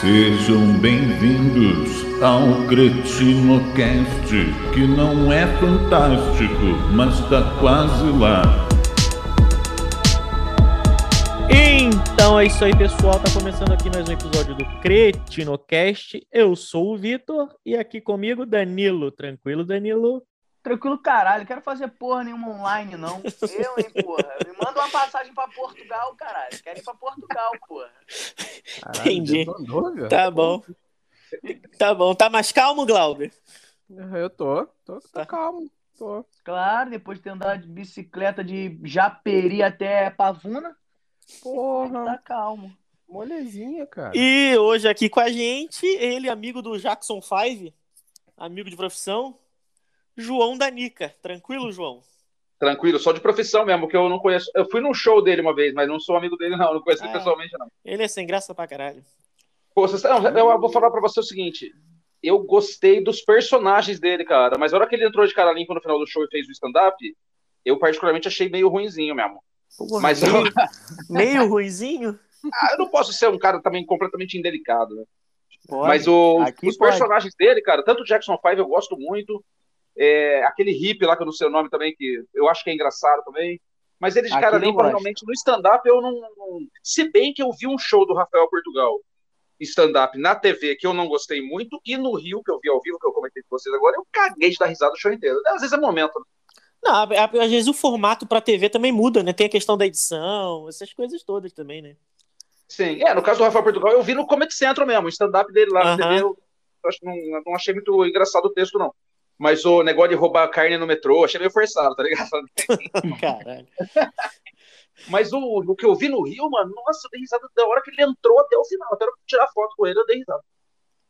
Sejam bem-vindos ao CretinoCast, que não é fantástico, mas tá quase lá. Então é isso aí, pessoal. Tá começando aqui mais um episódio do CretinoCast. Eu sou o Vitor e aqui comigo Danilo. Tranquilo, Danilo? Tranquilo, caralho. Quero fazer porra nenhuma online, não. Eu, hein, porra. Me manda uma passagem pra Portugal, caralho. Quero ir pra Portugal, porra. Caralho, Entendi. Tá bom. Tá bom. Tá mais calmo, Glauber? Eu tô. Tô, tô tá. calmo. Tô. Claro, depois de ter andado de bicicleta de Japeri até Pavuna. Porra. Tá calmo. Molezinha, cara. E hoje aqui com a gente, ele, amigo do Jackson Five, amigo de profissão, João Danica. Tranquilo, João? Tranquilo, só de profissão mesmo, que eu não conheço. Eu fui num show dele uma vez, mas não sou amigo dele, não. Não conheço ele ah, pessoalmente, não. Ele é sem graça pra caralho. Pô, vocês, não, eu vou falar pra você o seguinte. Eu gostei dos personagens dele, cara. Mas na hora que ele entrou de cara limpa no final do show e fez o stand-up, eu particularmente achei meio ruinzinho mesmo. Pô, mas meio, eu... meio ruinzinho? Ah, eu não posso ser um cara também completamente indelicado, né? Pode. Mas o, os pode. personagens dele, cara, tanto o Jackson 5 eu gosto muito. É, aquele hippie lá, que eu não sei o nome também, que eu acho que é engraçado também. Mas ele de Aqui cara limpa, realmente, no stand-up eu não, não, Se bem que eu vi um show do Rafael Portugal, stand-up na TV, que eu não gostei muito, e no Rio, que eu vi ao vivo, que eu comentei com vocês agora, eu caguei de dar risada o show inteiro. Às vezes é momento. Né? Não, às vezes o formato para TV também muda, né? Tem a questão da edição, essas coisas todas também, né? Sim, é, no caso do Rafael Portugal, eu vi no Comedy Central mesmo, o stand-up dele lá na TV, eu, eu não, não achei muito engraçado o texto, não. Mas o negócio de roubar carne no metrô, achei meio forçado, tá ligado? Caralho. Mas o, o que eu vi no Rio, mano, nossa, eu dei risada da hora que ele entrou até o final. Até tirar foto com ele, eu dei risada.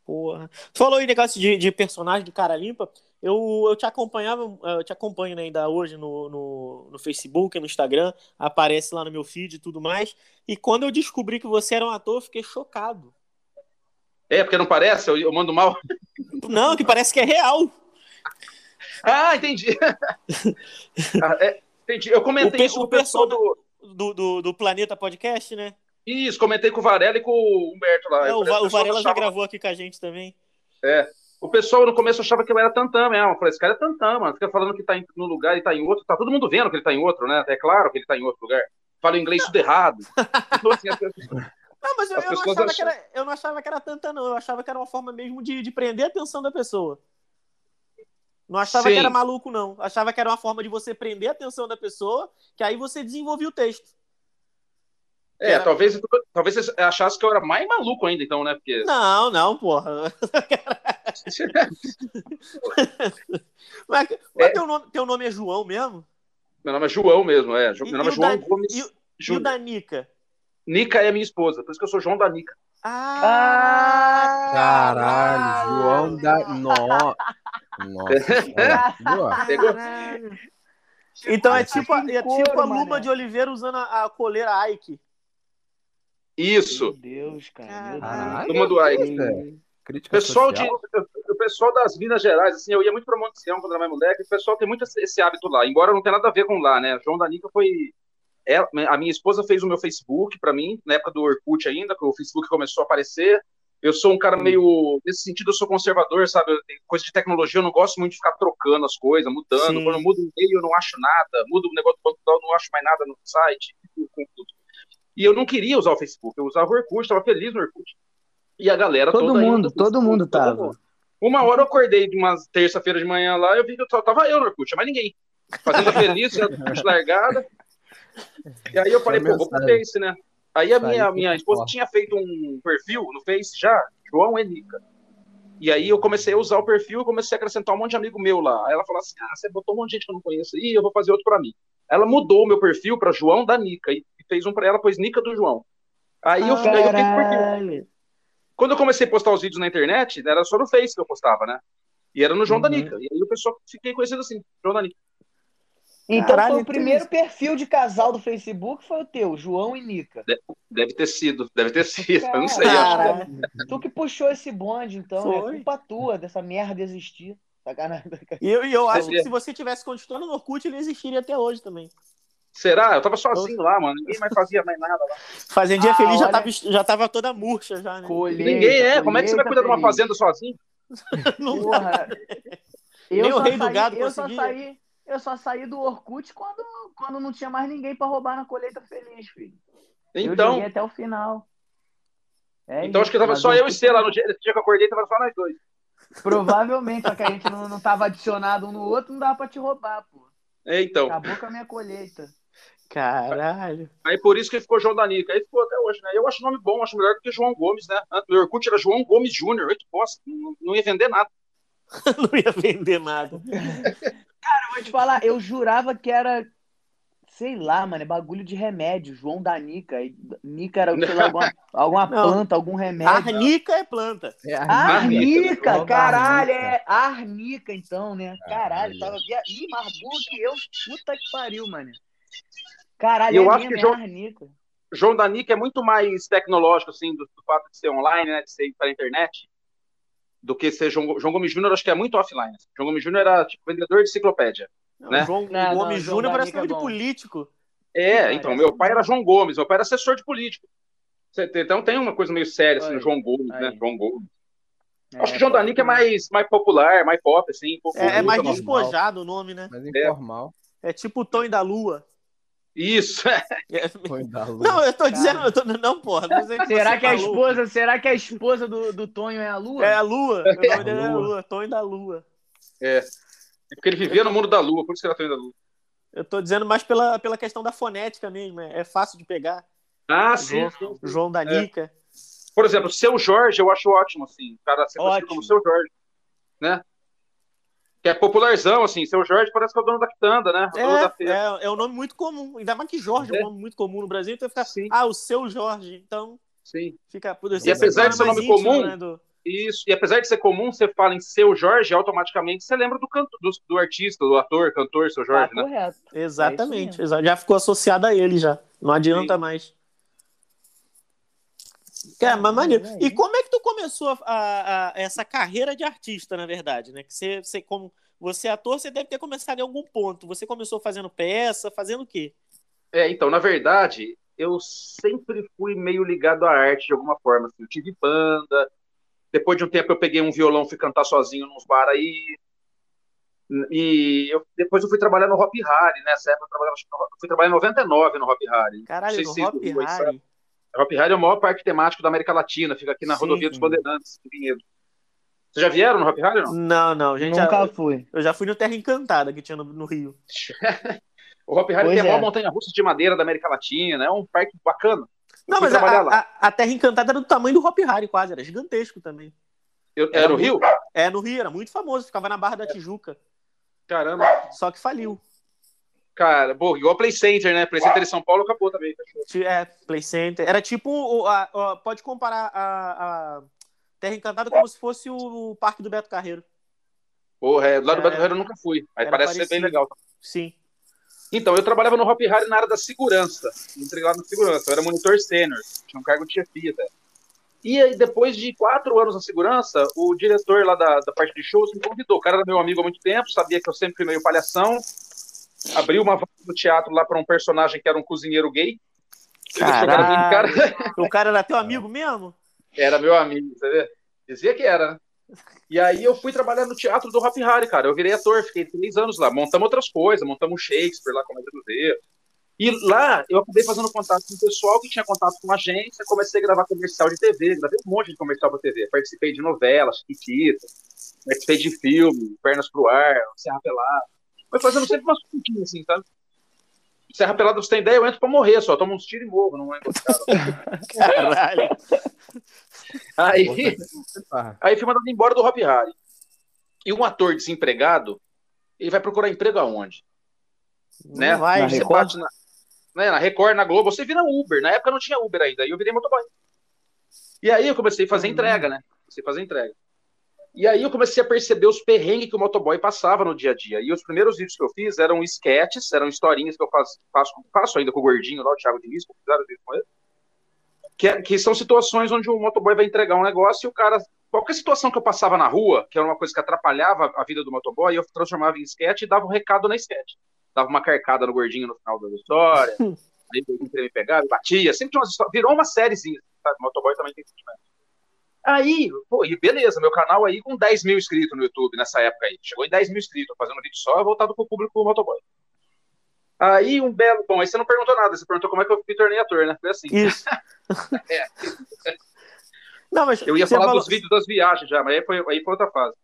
Porra. Tu falou aí negócio de, de personagem de cara limpa. Eu, eu te acompanhava, eu te acompanho né, ainda hoje no, no, no, Facebook, no Instagram, aparece lá no meu feed e tudo mais. E quando eu descobri que você era um ator, eu fiquei chocado. É, porque não parece? Eu, eu mando mal? Não, que parece que é real. Ah, entendi. ah, é, entendi. Eu comentei o com o pessoal do... Do, do, do Planeta Podcast, né? Isso, comentei com o Varela e com o Humberto lá. É, o, o Varela já gravou aqui com a gente também. É. O pessoal no começo achava que eu era tantã mesmo. Eu falei, esse cara é tantã, mano. Fica falando que tá em, no lugar e tá em outro. Tá todo mundo vendo que ele tá em outro, né? É claro que ele tá em outro lugar. Fala inglês tudo errado. Então, assim, as pessoas... Não, mas eu, eu, não achava acham... que era, eu não achava que era tanta, não. Eu achava que era uma forma mesmo de, de prender a atenção da pessoa. Não achava Sim. que era maluco, não. Achava que era uma forma de você prender a atenção da pessoa, que aí você desenvolvia o texto. É, era... talvez, talvez você achasse que eu era mais maluco ainda, então, né? Porque... Não, não, porra. mas, mas é. teu, nome, teu nome é João mesmo? Meu nome é João mesmo, é. Meu nome é João da, Gomes. E, e o da Nica? Nica é minha esposa, por isso que eu sou João da Nica. Ah! Caralho, João da. No... Nossa. Pegou? Então é tipo, é tipo a Luma de Oliveira usando a, a coleira Ike. Isso. Meu Deus, cara. Luma do Ike. Crítica pessoal de, o pessoal das Minas Gerais, assim, eu ia muito para Montesião quando era mais moleque, o pessoal tem muito esse hábito lá, embora não tenha nada a ver com lá, né? João Danica foi. Ela, a minha esposa fez o meu Facebook para mim, na época do Orkut ainda, que o Facebook começou a aparecer. Eu sou um cara meio. Nesse sentido, eu sou conservador, sabe? Coisa de tecnologia, eu não gosto muito de ficar trocando as coisas, mudando. Sim. Quando eu mudo o e-mail, eu não acho nada. Mudo o negócio do banco, eu não acho mais nada no site. E eu não queria usar o Facebook, eu usava o Orkut, estava feliz no Orkut. E a galera todo toda. Mundo, todo mundo tava. Uma hora eu acordei de uma terça-feira de manhã lá, eu vi que eu só tava eu no Orkut, mais ninguém. Fazendo feliz, já largada. E aí eu falei, pô, vou pro Face, né? Aí a minha, minha esposa tinha feito um perfil no Face já, João Enica. E aí eu comecei a usar o perfil e comecei a acrescentar um monte de amigo meu lá. Aí ela falou assim: ah, você botou um monte de gente que eu não conheço aí, eu vou fazer outro para mim. Ela mudou o meu perfil para João da Nica e fez um para ela, pois Nica do João. Aí eu, aí eu perfil. Quando eu comecei a postar os vídeos na internet, era só no Face que eu postava, né? E era no João uhum. da Nica. E aí o pessoal fiquei conhecido assim, João da Nica. Então Caralho, foi o primeiro perfil de casal do Facebook foi o teu, João e Nica. Deve, ter sido, deve ter sido, eu não sei. Cara, tu que puxou esse bonde, então, é foi. é culpa tua dessa merda existir. E eu, eu acho que se você tivesse continuando no Orkut, ele existiria até hoje também. Será? Eu tava sozinho lá, mano. Ninguém mais fazia mais nada lá. Fazendinha Ah, Feliz já, olha. tava, já tava toda murcha já, né? Colheita, Ninguém é. Como é que você vai cuidar colheita de uma feliz. fazenda sozinho? Não Porra. Eu Nem o só rei do saí- gado eu só conseguia. saí, eu só saí do Orkut quando, quando não tinha mais ninguém pra roubar na colheita feliz, filho. eu Então, joguei até o final. É então acho que tava só eu e você lá no dia, esse dia que eu acordei, tava só nós dois. Provavelmente, só que a gente não, não tava adicionado um no outro, não dava pra te roubar, pô. É, então. Acabou com a minha colheita. Caralho. Aí por isso que ficou João Danica. Aí ficou até hoje, né? Eu acho o nome bom, acho melhor do que João Gomes, né? O Orkut era João Gomes Júnior. Que bosta, não, não ia vender nada. Não ia vender nada. Eu vou te falar, eu jurava que era, sei lá, mano, é bagulho de remédio, João da Nica. Nica era, sei lá, alguma, alguma planta, algum remédio. Arnica é planta. É a Arnica, João da caralho, Arnica. é arnica então, né? Caralho, Caralho. tava via... Ih, mais burro que eu, puta que pariu, mano. Caralho, Eu é acho que é João- arnica. João Danica é muito mais tecnológico, assim, do, do fato de ser online, né? De ser pela internet, do que ser João, João Gomes Júnior, acho que é muito offline. João Gomes Júnior era tipo vendedor de enciclopédia. Não, Né? João Não, Gomes Júnior parece Nica é nome de bom. político. É, então, meu pai bom. era João Gomes, meu pai era assessor de político. Então tem uma coisa meio séria, assim, no João Gomes, né? aí. João Gomes. É, acho que João Danica é mais, mais popular, mais pop, assim. um pouco- É, é mais normal. despojado o nome, né? Mas informal. É tipo o Tonho da Lua. Isso, é. É- Foi da lua. Não, eu tô dizendo, eu tô... não, porra. Não sei Será que a falou. esposa, será que a esposa do, do Tonho é a Lua? É a Lua. O nome dele é a Lua. Tonho da Lua. É. É porque ele vivia no mundo da lua, por isso que era Tonho da Lua. Eu tô dizendo mais pela, pela questão da fonética mesmo. É, é fácil de pegar. Ah, sim. João, sim. João da Nica. Por exemplo, seu Jorge, eu acho ótimo, assim. O cara ser Ótimo. como seu Jorge. Né? Que é popularzão, assim. Seu Jorge parece que é o dono da quitanda, né? O dono da É, feira. é, é um nome muito comum. Ainda mais que Jorge é, É. um nome muito comum no Brasil. Então fica, Sim, ah, o seu Jorge. Então sim. fica. por E apesar de ser nome íntimo, comum, né, do- Isso. E apesar de ser comum, você fala em seu Jorge, automaticamente você lembra do, canto, do, do artista, do ator, cantor, seu Tá Jorge, né? correto. Exatamente. mesmo. exa- já ficou associado a ele já. Não adianta Sim. mais. Cara, mas maneiro. E como é que tu começou a, a- a- essa carreira de artista, na verdade, né? Que você, você, como você é ator, você deve ter começado em algum ponto. Você começou fazendo peça, fazendo o quê? É, então, na verdade, eu sempre fui meio ligado à arte de alguma forma. Assim. Eu tive banda, depois de um tempo eu peguei um violão, fui cantar sozinho nos bar aí. E eu- depois eu fui trabalhar no Hop Harry, nessa época eu, eu fui trabalhar em 99 no Hop Harry. Caralho, no Hop viram isso, Harry. Hop Harry é o maior parque temático da América Latina, fica aqui na Sim. rodovia dos Bandeirantes, em Vinhedo. Vocês já vieram no Hop Harry ou não? Não, não, gente. Nunca já- fui. eu já fui no Terra Encantada que tinha no, no Rio. O Hop Harry Pois tem a maior é. montanha russa de madeira da América Latina, é um parque bacana. Eu Não, mas a, a- a Terra Encantada era do tamanho do Hop Harry, quase, era gigantesco também. Eu, era no Rio? É, no Rio, era muito famoso, ficava na Barra da Tijuca. Caramba. Só que faliu. Cara, pô, igual Play Center, né? Play Center em São Paulo acabou também. fechou. Ti- É, Play Center. Era tipo. a- a- pode comparar a, a Terra Encantada como se fosse o Parque do Beto Carreiro. Porra, é, lá do É. Beto Carreiro eu nunca fui. Aí Era parece ser parecido. bem legal. Sim. Então, eu trabalhava no Hop Harry na área da segurança. Entrei lá na segurança. Eu era monitor sênior. Tinha um cargo de chefia até. E aí, depois de quatro anos na segurança, o diretor lá da, da parte de shows me convidou. O cara era meu amigo há muito tempo, sabia que eu sempre fui meio palhação. Abriu uma vaga no teatro lá para um personagem que era um cozinheiro gay. Ele deixou o cara. O cara era teu amigo mesmo? Era meu amigo, você vê? Dizia que era, né? E aí eu fui trabalhar no teatro do Hop Harry, cara. Eu virei ator, fiquei três anos lá. Montamos outras coisas, montamos Shakespeare lá, Comédia do Zero. E lá eu acabei fazendo contato com o pessoal que tinha contato com a agência, comecei a gravar comercial de TV, gravei um monte de comercial pra TV. Participei de novelas, Chiquita, participei de filme, Pernas pro Ar, Serra Pelada. Foi fazendo sempre umas coisinhas assim, sabe? Serra Pelada, você tem ideia, eu entro pra morrer só, tomo uns tiros e morro, não é. Caralho. Aí, Aí fui mandado embora do Hop Harry. E um ator desempregado, ele vai procurar emprego aonde? né? Não vai, Na Você Record? bate na, né, na Record, na Globo, você vira Uber. Na época não tinha Uber ainda, e eu virei motoboy. E aí eu comecei a fazer Uhum. entrega, né? Comecei a fazer entrega. E aí eu comecei a perceber os perrengues que o motoboy passava no dia a dia. E os primeiros vídeos que eu fiz eram sketches, eram historinhas que eu faço, faço, faço ainda com o gordinho lá, o Thiago Diniz, que fizeram vídeo com ele. Que, é- que são situações onde o motoboy vai entregar um negócio e o cara. Qualquer situação que eu passava na rua, que era uma coisa que atrapalhava a vida do motoboy, eu transformava em sketch e dava um recado na sketch. dava uma carcada no gordinho no final da história. aí o gordinho queria me pegar, me batia. Sempre tinha umas histórias. Virou uma sériezinha, sabe? Motoboy também tem sentimento. Aí, pô, e beleza, meu canal aí com 10 mil inscritos no YouTube nessa época aí. Chegou em 10 mil inscritos, fazendo um vídeo só voltado pro público motoboy. Aí um belo. Bom, aí você não perguntou nada, você perguntou como é que eu me tornei ator, né? Foi assim. Isso. É. Não, mas Eu ia falar falou- dos vídeos das viagens já, mas aí foi, aí foi outra fase.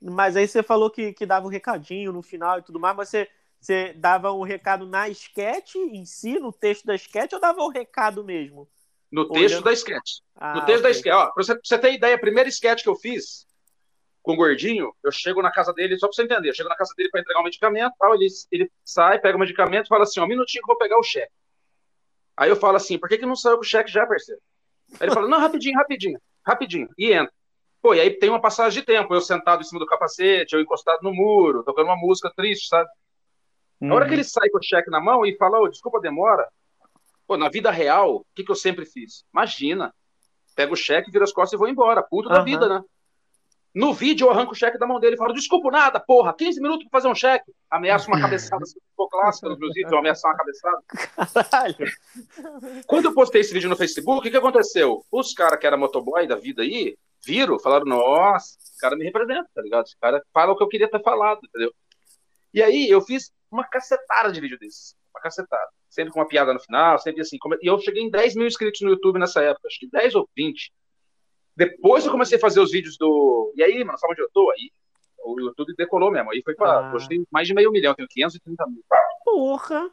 Mas aí você falou que, que dava um recadinho no final e tudo mais, mas você, você dava um recado na sketch em si, no texto da sketch, ou dava um recado mesmo? No texto Olhando- da sketch. Ah, No texto da ok. sketch. Ó, pra você, pra você ter ideia, a primeira sketch que eu fiz com o gordinho, eu chego na casa dele, só pra você entender, eu chego na casa dele pra entregar um medicamento, tal, ele, ele sai, pega o medicamento e fala assim, ó, um minutinho que eu vou pegar o cheque. Aí eu falo assim, por que, que não saiu com o cheque já, parceiro? Aí ele fala, não, rapidinho, rapidinho, rapidinho. E entra. Pô, e aí tem uma passagem de tempo, eu sentado em cima do capacete, eu encostado no muro, tocando uma música triste, sabe? Na hora que ele sai com o cheque na mão e fala, ô, desculpa a demora, pô, na vida real, o que, que eu sempre fiz? Imagina, pego o cheque, viro as costas e vou embora, puto da vida, né? No vídeo eu arranco o cheque da mão dele e falo, desculpa nada, porra, 15 minutos pra fazer um cheque. Ameaço uma cabeçada, se for clássica nos meus vídeos, eu ameaçar uma cabeçada. Caralho. Quando eu postei esse vídeo no Facebook, o que, que aconteceu? Os caras que eram motoboy da vida aí, viram, falaram, nossa, esse cara me representa, tá ligado? Esse cara fala o que eu queria ter falado, entendeu? E aí eu fiz uma cacetada de vídeo desses. Uma cacetada. Sempre com uma piada no final, sempre assim. E eu cheguei em 10 mil inscritos no YouTube nessa época, acho que 10 ou 20. Depois eu comecei a fazer os vídeos do. E aí, mano, sabe onde eu tô? Aí o YouTube decolou mesmo. Aí foi pra. Ah. Tem mais de meio milhão, tenho 530 mil. Porra.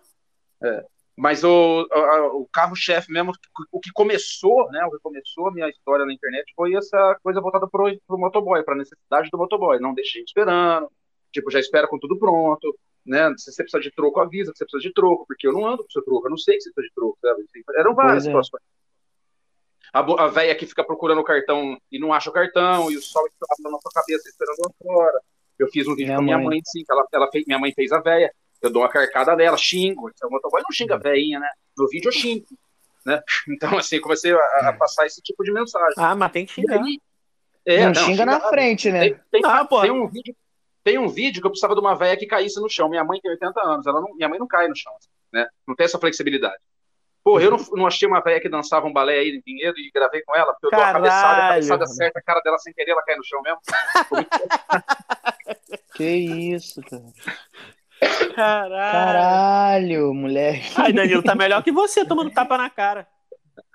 Mas o, a- o carro-chefe mesmo, o que começou, né? O que começou a minha história na internet foi essa coisa voltada pro, pro motoboy, pra necessidade do motoboy. Não deixei esperando, tipo, já espera com tudo pronto, né? Se você precisa de troco, avisa que você precisa de troco, porque eu não ando com seu troco, eu não sei que você precisa de troco, sabe? Eram várias Pois é. situações. A, bo- a véia que fica procurando o cartão e não acha o cartão, e o sol está na sua cabeça esperando lá fora. Eu fiz um vídeo Minha com minha mãe. mãe, sim, que ela, ela fez, minha mãe fez a véia. Eu dou uma carcada nela, xingo. Então, motoboy não xinga a véinha, né? No vídeo eu xingo. Né? Então, assim, comecei a, a passar esse tipo de mensagem. Ah, mas tem que xingar. aí, é, não, xinga na frente, né? Tem, tem, Ah, tem um vídeo, tem um vídeo que eu precisava de uma véia que caísse no chão. Minha mãe tem 80 anos, ela não, minha mãe não cai no chão, né? Não tem essa flexibilidade. Pô, eu não, não achei uma véia que dançava um balé aí em Vinhedo e gravei com ela, porque eu dou a cabeçada, a Caralho. cabeçada certa, a cara dela sem querer, ela cai no chão mesmo. Que isso, cara. Caralho. Caralho, moleque. Ai, Danilo, tá melhor que você tomando tapa na cara.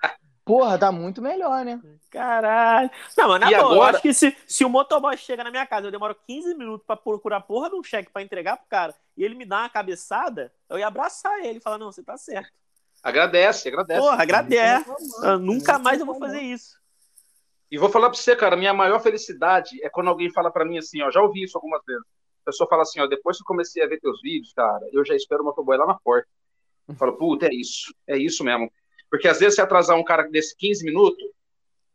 Porra, tá muito melhor, né? Caralho. Não, mas na E boa, eu agora- acho que se, se o motoboy chega na minha casa, eu demoro 15 minutos pra procurar porra de um cheque pra entregar pro cara, e ele me dá uma cabeçada, eu ia abraçar ele e falar, não, você tá certo. Agradece, agradece. Porra, agradece. Eu nunca mais eu vou fazer isso. E vou falar pra você, cara, minha maior felicidade é quando alguém fala pra mim assim, ó, já ouvi isso algumas vezes. A pessoa fala assim, ó, depois que eu comecei a ver teus vídeos, cara, eu já espero o motoboy lá na porta. Eu falo, puta, é isso, é isso mesmo. Porque às vezes se atrasar um cara desse 15 minutos,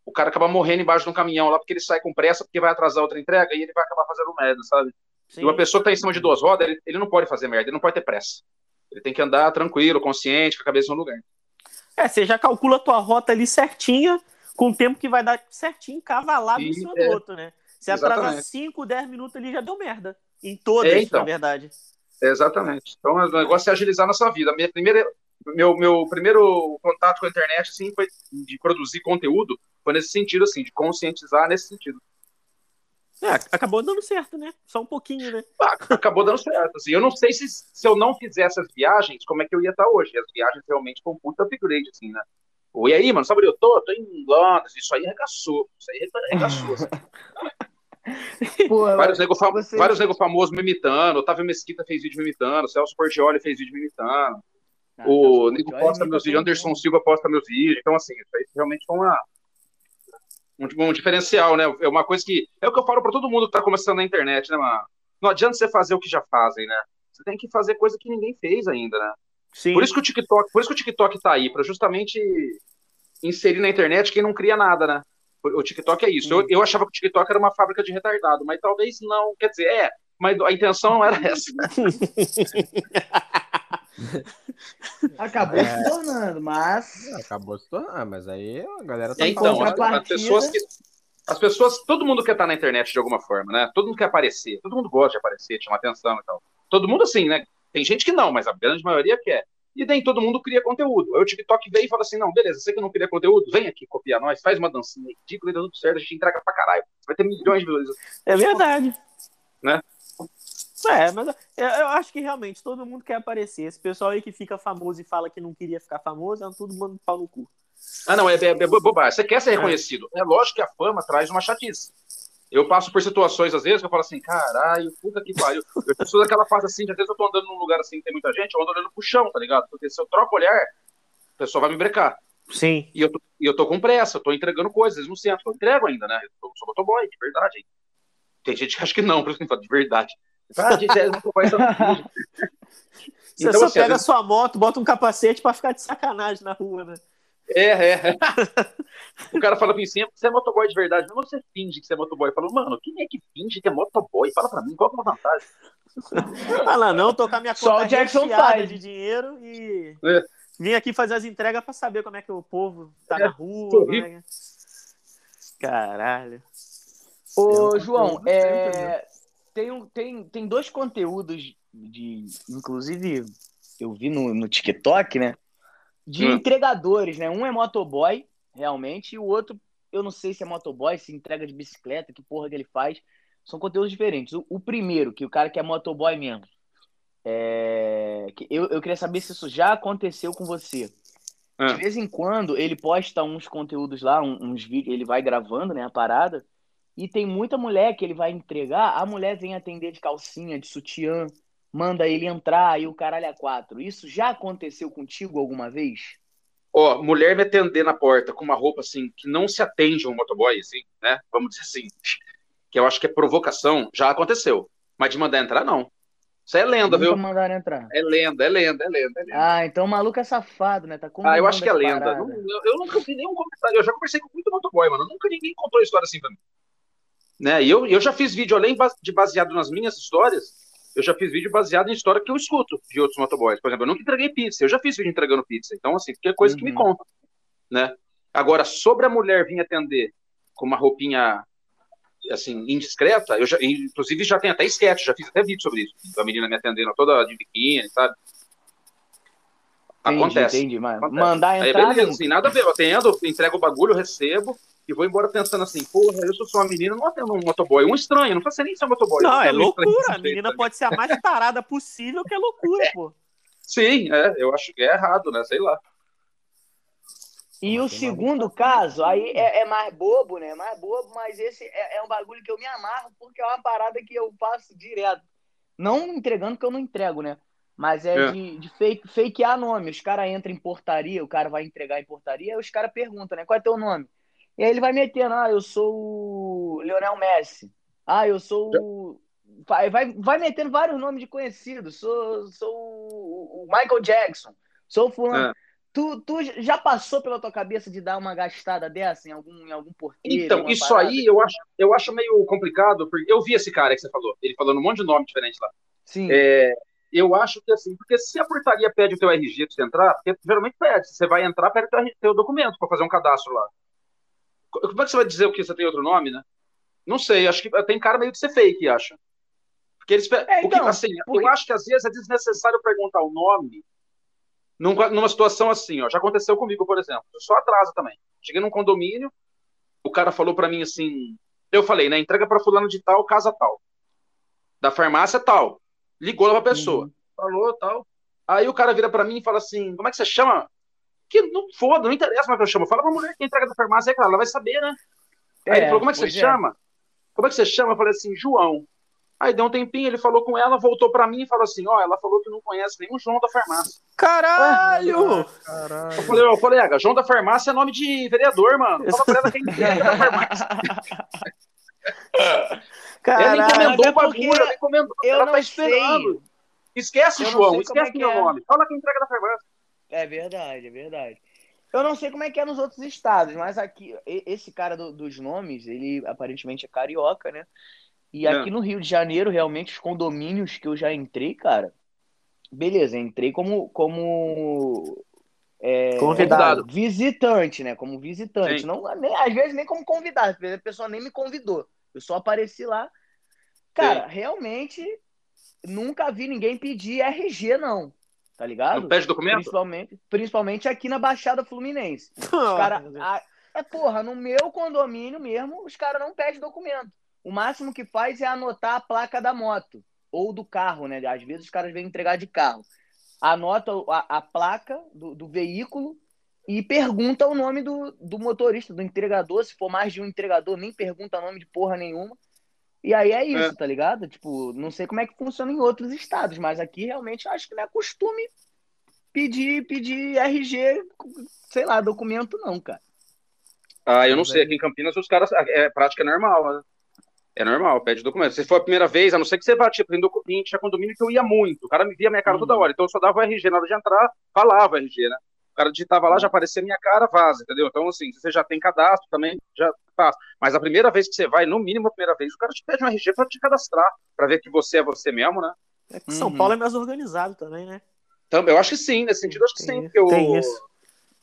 o cara acaba morrendo embaixo de um caminhão lá, porque ele sai com pressa, porque vai atrasar outra entrega, e ele vai acabar fazendo merda, sabe? Sim. E uma pessoa que tá em cima de duas rodas, ele, ele não pode fazer merda, ele não pode ter pressa. Ele tem que andar tranquilo, consciente, com a cabeça no lugar. É, você já calcula a tua rota ali certinha, com o tempo que vai dar certinho, cavalado em cima é. do outro, né? Se atrasar Exatamente. 5, 10 minutos ali, já deu merda. Em todas, É, então. na verdade. Exatamente. Então, o negócio é agilizar a nossa vida. Minha primeira, meu, meu primeiro contato com a internet, assim, foi de produzir conteúdo, foi nesse sentido, assim, de conscientizar nesse sentido. É, acabou dando certo, né? Só um pouquinho, né? Ah, acabou dando certo. Assim. Eu não sei se, se eu não fizesse as viagens, como é que eu ia estar hoje. As viagens realmente foi um puta upgrade, assim, né? Oi, aí, mano, sabe onde eu tô? Eu tô em Londres, isso aí arregaçou. Isso aí arregaçou. assim. Porra, Vários nego, fam Você- vários nego famosos me imitando. Otávio Mesquita fez vídeo me imitando. Celso Portioli fez vídeo me imitando. Ah, o tá, Nico olha, posta meus vídeos, Anderson. Silva posta meus vídeos. Então, assim, isso aí realmente foi uma, um, um diferencial, né? É uma coisa que. É o que eu falo pra todo mundo que tá começando na internet, né, mano? Não adianta você fazer o que já fazem, né? Você tem que fazer coisa que ninguém fez ainda, né? Sim. Por isso que o TikTok, por isso que o TikTok tá aí, pra justamente inserir na internet quem não cria nada, né? O o TikTok é isso. Eu, eu achava que o TikTok era uma fábrica de retardado, mas talvez não. Quer dizer, é, mas a intenção não era essa. Acabou se tornando, mas. Acabou se tornando, mas aí a galera tá É, então, as, pessoas que. As pessoas, todo mundo quer estar na internet de alguma forma, né? Todo mundo quer aparecer, todo mundo gosta de aparecer, chamar atenção e tal. Todo mundo assim, né? Tem gente que não, mas a grande maioria quer. E nem todo mundo cria conteúdo. Aí o TikTok veio e fala assim: não, beleza, você que não cria conteúdo, vem aqui copiar nós, faz uma dancinha ridícula e dá tudo certo, a gente entrega pra caralho. Vai ter milhões de visualizações. É verdade. Né? É, mas eu, eu acho que realmente todo mundo quer aparecer. Esse pessoal aí que fica famoso e fala que não queria ficar famoso, é tudo manda pau no cu. Ah, não, é, é, é bobagem. Você quer ser reconhecido. É. é lógico que a fama traz uma chatice. Eu passo por situações, às vezes, que eu falo assim, caralho, puta que pariu. Eu sou daquela fase assim, às vezes eu tô andando num lugar assim que tem muita gente, eu ando olhando pro chão, tá ligado? Porque se eu troco olhar, o pessoal vai me brecar. Sim. E eu tô, e eu tô com pressa, eu tô entregando coisas no centro. Eu entrego ainda, né? Eu sou motoboy, de verdade. Tem gente que acha que não, por exemplo, de verdade. Gente, é. Você então, só assim, pega a sua moto, bota um capacete pra ficar de sacanagem na rua, né? É, é. o cara fala pra mim assim, você é motoboy de verdade, não você finge que você é motoboy. Eu falo, mano, quem é que finge que é motoboy? Fala pra mim, qual é a vantagem? Fala não, tocar minha conta Só o Jackson faz. de dinheiro e é. vim aqui fazer as entregas pra saber como é que o povo tá é. na rua. É. Caralho. Ô, João, é... tem, tem, tem dois conteúdos de. Inclusive, eu vi no, no TikTok, né? de hum. entregadores, né? Um é motoboy, realmente, e o outro, eu não sei se é motoboy, se entrega de bicicleta, que porra que ele faz. São conteúdos diferentes. O, o primeiro, que o cara que é motoboy mesmo, é... eu, eu queria saber se isso já aconteceu com você. De hum. vez em quando ele posta uns conteúdos lá, uns vídeos, ele vai gravando, né, a parada, e tem muita mulher que ele vai entregar, a mulher vem atender de calcinha, de sutiã, manda ele entrar e o caralho a quatro. Isso já aconteceu contigo alguma vez? Ó, mulher me atender na porta com uma roupa assim que não se atende a um motoboy, assim, né? Vamos dizer assim, que eu acho que é provocação, já aconteceu. Mas de mandar entrar, não. Isso é lenda, Nunca viu? mandaram entrar. É lenda, é lenda, é lenda, é lenda. Ah, então o maluco é safado, né? Tá ah, eu acho que é lenda. Não, eu, eu, nunca vi nenhum comentário. Eu já conversei com muito motoboy, mano. Nunca ninguém contou história assim pra mim. Né? E eu, eu já fiz vídeo além de baseado nas minhas histórias eu já fiz vídeo baseado em história que eu escuto de outros motoboys. Por exemplo, eu nunca entreguei pizza, eu já fiz vídeo entregando pizza. Então, assim, que é coisa uhum. que me uhum. conta, né? Agora, sobre a mulher vir atender com uma roupinha, assim, indiscreta, eu já, inclusive já tem até sketch, já fiz até vídeo sobre isso. A menina me atendendo toda de biquíni, sabe? Acontece. Entendi, mas Acontece. mandar entrar... Aí, beleza, assim, nada a ver, eu atendo, entrego o bagulho, recebo, e vou embora pensando assim, porra, eu sou só uma menina, não atendo um motoboy, um estranho, não faço nem ser um motoboy. Não, é loucura, a menina jeito, pode ser a mais parada possível, que é loucura, pô. Sim, é, eu acho que é errado, né, sei lá. E o segundo caso, aí é, é, mais bobo, né, mais bobo, mas esse é, é um bagulho que eu me amarro, porque é uma parada que eu faço direto. Não entregando, que eu não entrego, né, mas é, é. de, de fake, fakear nome. Os caras entram em portaria, o cara vai entregar em portaria, aí os caras perguntam, né, qual é teu nome? E aí ele vai metendo, ah, eu sou o Leonel Messi. Ah, eu sou o... Vai, vai, vai metendo vários nomes de conhecidos. Sou, sou o Michael Jackson. Sou fulano. É. Tu, tu já passou pela tua cabeça de dar uma gastada dessa em algum, em algum porquê? Então, isso parada? aí eu acho, eu acho meio complicado, porque eu vi esse cara que você falou, ele falando um monte de nome diferente lá. Sim. É, eu acho que assim, porque se a portaria pede o teu RG pra você entrar, porque geralmente pede, você vai entrar, pede o teu, teu documento para fazer um cadastro lá. Como é que você vai dizer o que você tem outro nome, né? Não sei, acho que tem cara meio de ser fake, acho. Porque eles. É, então, porque, assim, porque... eu acho que às vezes é desnecessário perguntar o nome numa, numa situação assim, ó. Já aconteceu comigo, por exemplo. Eu só atraso também. Cheguei num condomínio, o cara falou para mim assim. Eu falei, né? Entrega para fulano de tal, casa tal. Da farmácia tal. Ligou lá pra pessoa. Uhum. Falou, tal. Aí o cara vira para mim e fala assim: como é que você chama? Que não foda, não interessa como é que eu chamo. Fala pra mulher que entrega da farmácia, é claro, ela vai saber, né? Aí é, ele falou, como é que você é. chama? Como é que você chama? Eu falei assim, João. Aí deu um tempinho, ele falou com ela, voltou pra mim e falou assim: Ó, ela falou que não conhece nenhum João da farmácia. Caralho! Caralho. Eu falei, eu falei, ah, João da farmácia é nome de vereador, mano. Fala pra ela quem é da farmácia. Caralho, ela encomendou o bagulho, ela encomendou. Eu ela tá esperando. Sei. Esquece, eu João, esquece é meu é. nome. Fala quem entrega da farmácia. É verdade, é verdade. Eu não sei como é que é nos outros estados, mas aqui, esse cara do, dos nomes, ele aparentemente é carioca, né? E aqui é. no Rio de Janeiro, realmente, os condomínios que eu já entrei, cara, beleza, entrei como, como é, convidado. Visitante, né? Como visitante. Não, nem, às vezes nem como convidado, a pessoa nem me convidou. Eu só apareci lá. Cara, Sim. realmente nunca vi ninguém pedir RG, não. Tá ligado? Não pede documento? Principalmente, principalmente aqui na Baixada Fluminense. Os cara, a, é, porra, no meu condomínio mesmo, os caras não pedem documento. O máximo que faz é anotar a placa da moto ou do carro, né? Às vezes os caras vêm entregar de carro. Anota a, a placa do, do, veículo e pergunta o nome do, do motorista, do entregador. Se for mais de um entregador, nem pergunta nome de porra nenhuma. E aí é isso, é. tá ligado? Tipo, não sei como é que funciona em outros estados, mas aqui realmente acho que não é costume pedir, pedir RG, sei lá, documento não, cara. Ah, eu não sei. Aqui em Campinas os caras. É prática normal, né? É normal, pede documento. Se for a primeira vez, a não ser que você vá, tipo, em documento, tinha condomínio que eu ia muito. O cara me via minha cara toda uhum. hora. Então eu só dava o RG. Na hora de entrar, falava RG, né? O cara digitava lá, já aparecia minha cara, vaza, entendeu? Então, assim, se você já tem cadastro também, já faz. Mas a primeira vez que você vai, no mínimo a primeira vez, o cara te pede um RG pra te cadastrar, pra ver que você é você mesmo, né? É que São uhum. Paulo é mais organizado também, né? Também, eu acho que sim, nesse sentido, acho que tem, sim. Porque tem eu, isso.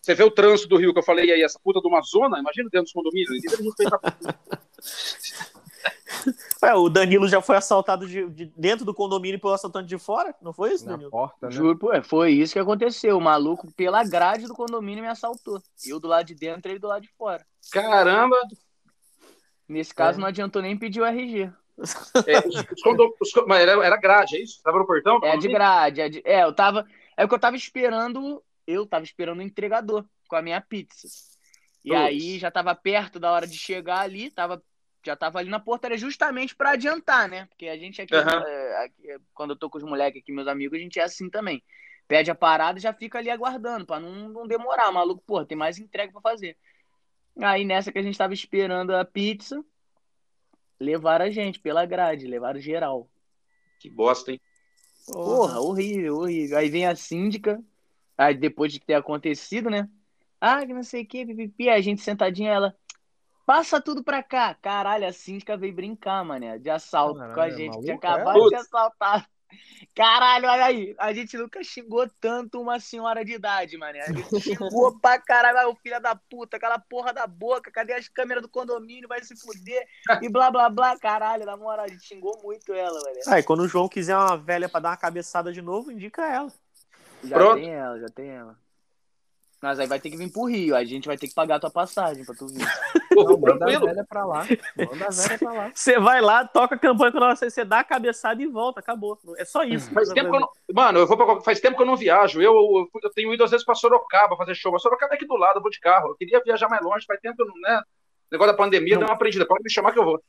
Você vê o trânsito do Rio que eu falei aí, essa puta de uma zona, imagina dentro dos condomínios, ninguém respeita Ué, o Danilo já foi assaltado de, de, dentro do condomínio pelo assaltante de fora? Não foi isso, Danilo? Na porta, né? Juro, pô, foi isso que aconteceu. O maluco, pela grade do condomínio, me assaltou. Eu do lado de dentro e ele do lado de fora. Caramba! Nesse caso, é. não adiantou nem pedir o RG. É, os, os condom... os... Mas era, era grade, é isso? Tava no portão? É de grade. É, de... é, eu tava. É o que eu tava esperando. Eu tava esperando o entregador com a minha pizza. E aí já tava perto da hora de chegar ali, tava já tava ali na portaria justamente para adiantar, né? Porque a gente aqui, uhum. é, aqui, quando eu tô com os moleques aqui, meus amigos, a gente é assim também. Pede a parada e já fica ali aguardando, para não, não demorar, maluco. Pô, tem mais entrega para fazer. Aí nessa que a gente tava esperando a pizza, levaram a gente pela grade, levaram geral. Que bosta, hein? Porra, horrível, horrível. Aí vem a síndica, aí depois de ter acontecido, né? Ah, que não sei o que, pipipi, a gente sentadinha, ela, Passa tudo pra cá. Caralho, a síndica veio brincar, mané, de assalto Caralho, com a gente, que tinha acabado é? de ser assaltado. Caralho, olha aí. A gente nunca xingou tanto uma senhora de idade, mané. A gente xingou pra caralho, o filho da puta, aquela porra da boca, cadê as câmeras do condomínio, vai se fuder, e blá blá blá, caralho, na moral, a gente xingou muito ela, mané. Aí, quando o João quiser uma velha pra dar uma cabeçada de novo, indica ela. Já Pronto. tem ela, já tem ela. Mas aí vai ter que vir pro Rio, a gente vai ter que pagar a tua passagem pra tu vir. Não, manda a velha pra lá. Manda a velha pra lá. Você vai lá, toca a campanha quando você, você dá a cabeçada e volta, acabou. É só isso. Faz tempo que eu não... Mano, eu vou pra... faz tempo que eu não viajo. Eu, eu, eu, tenho ido às vezes pra Sorocaba fazer show, mas Sorocaba é aqui do lado, eu vou de carro. Eu queria viajar mais longe, faz tempo, né? O negócio da pandemia não. deu uma aprendida. Pode me chamar que eu vou.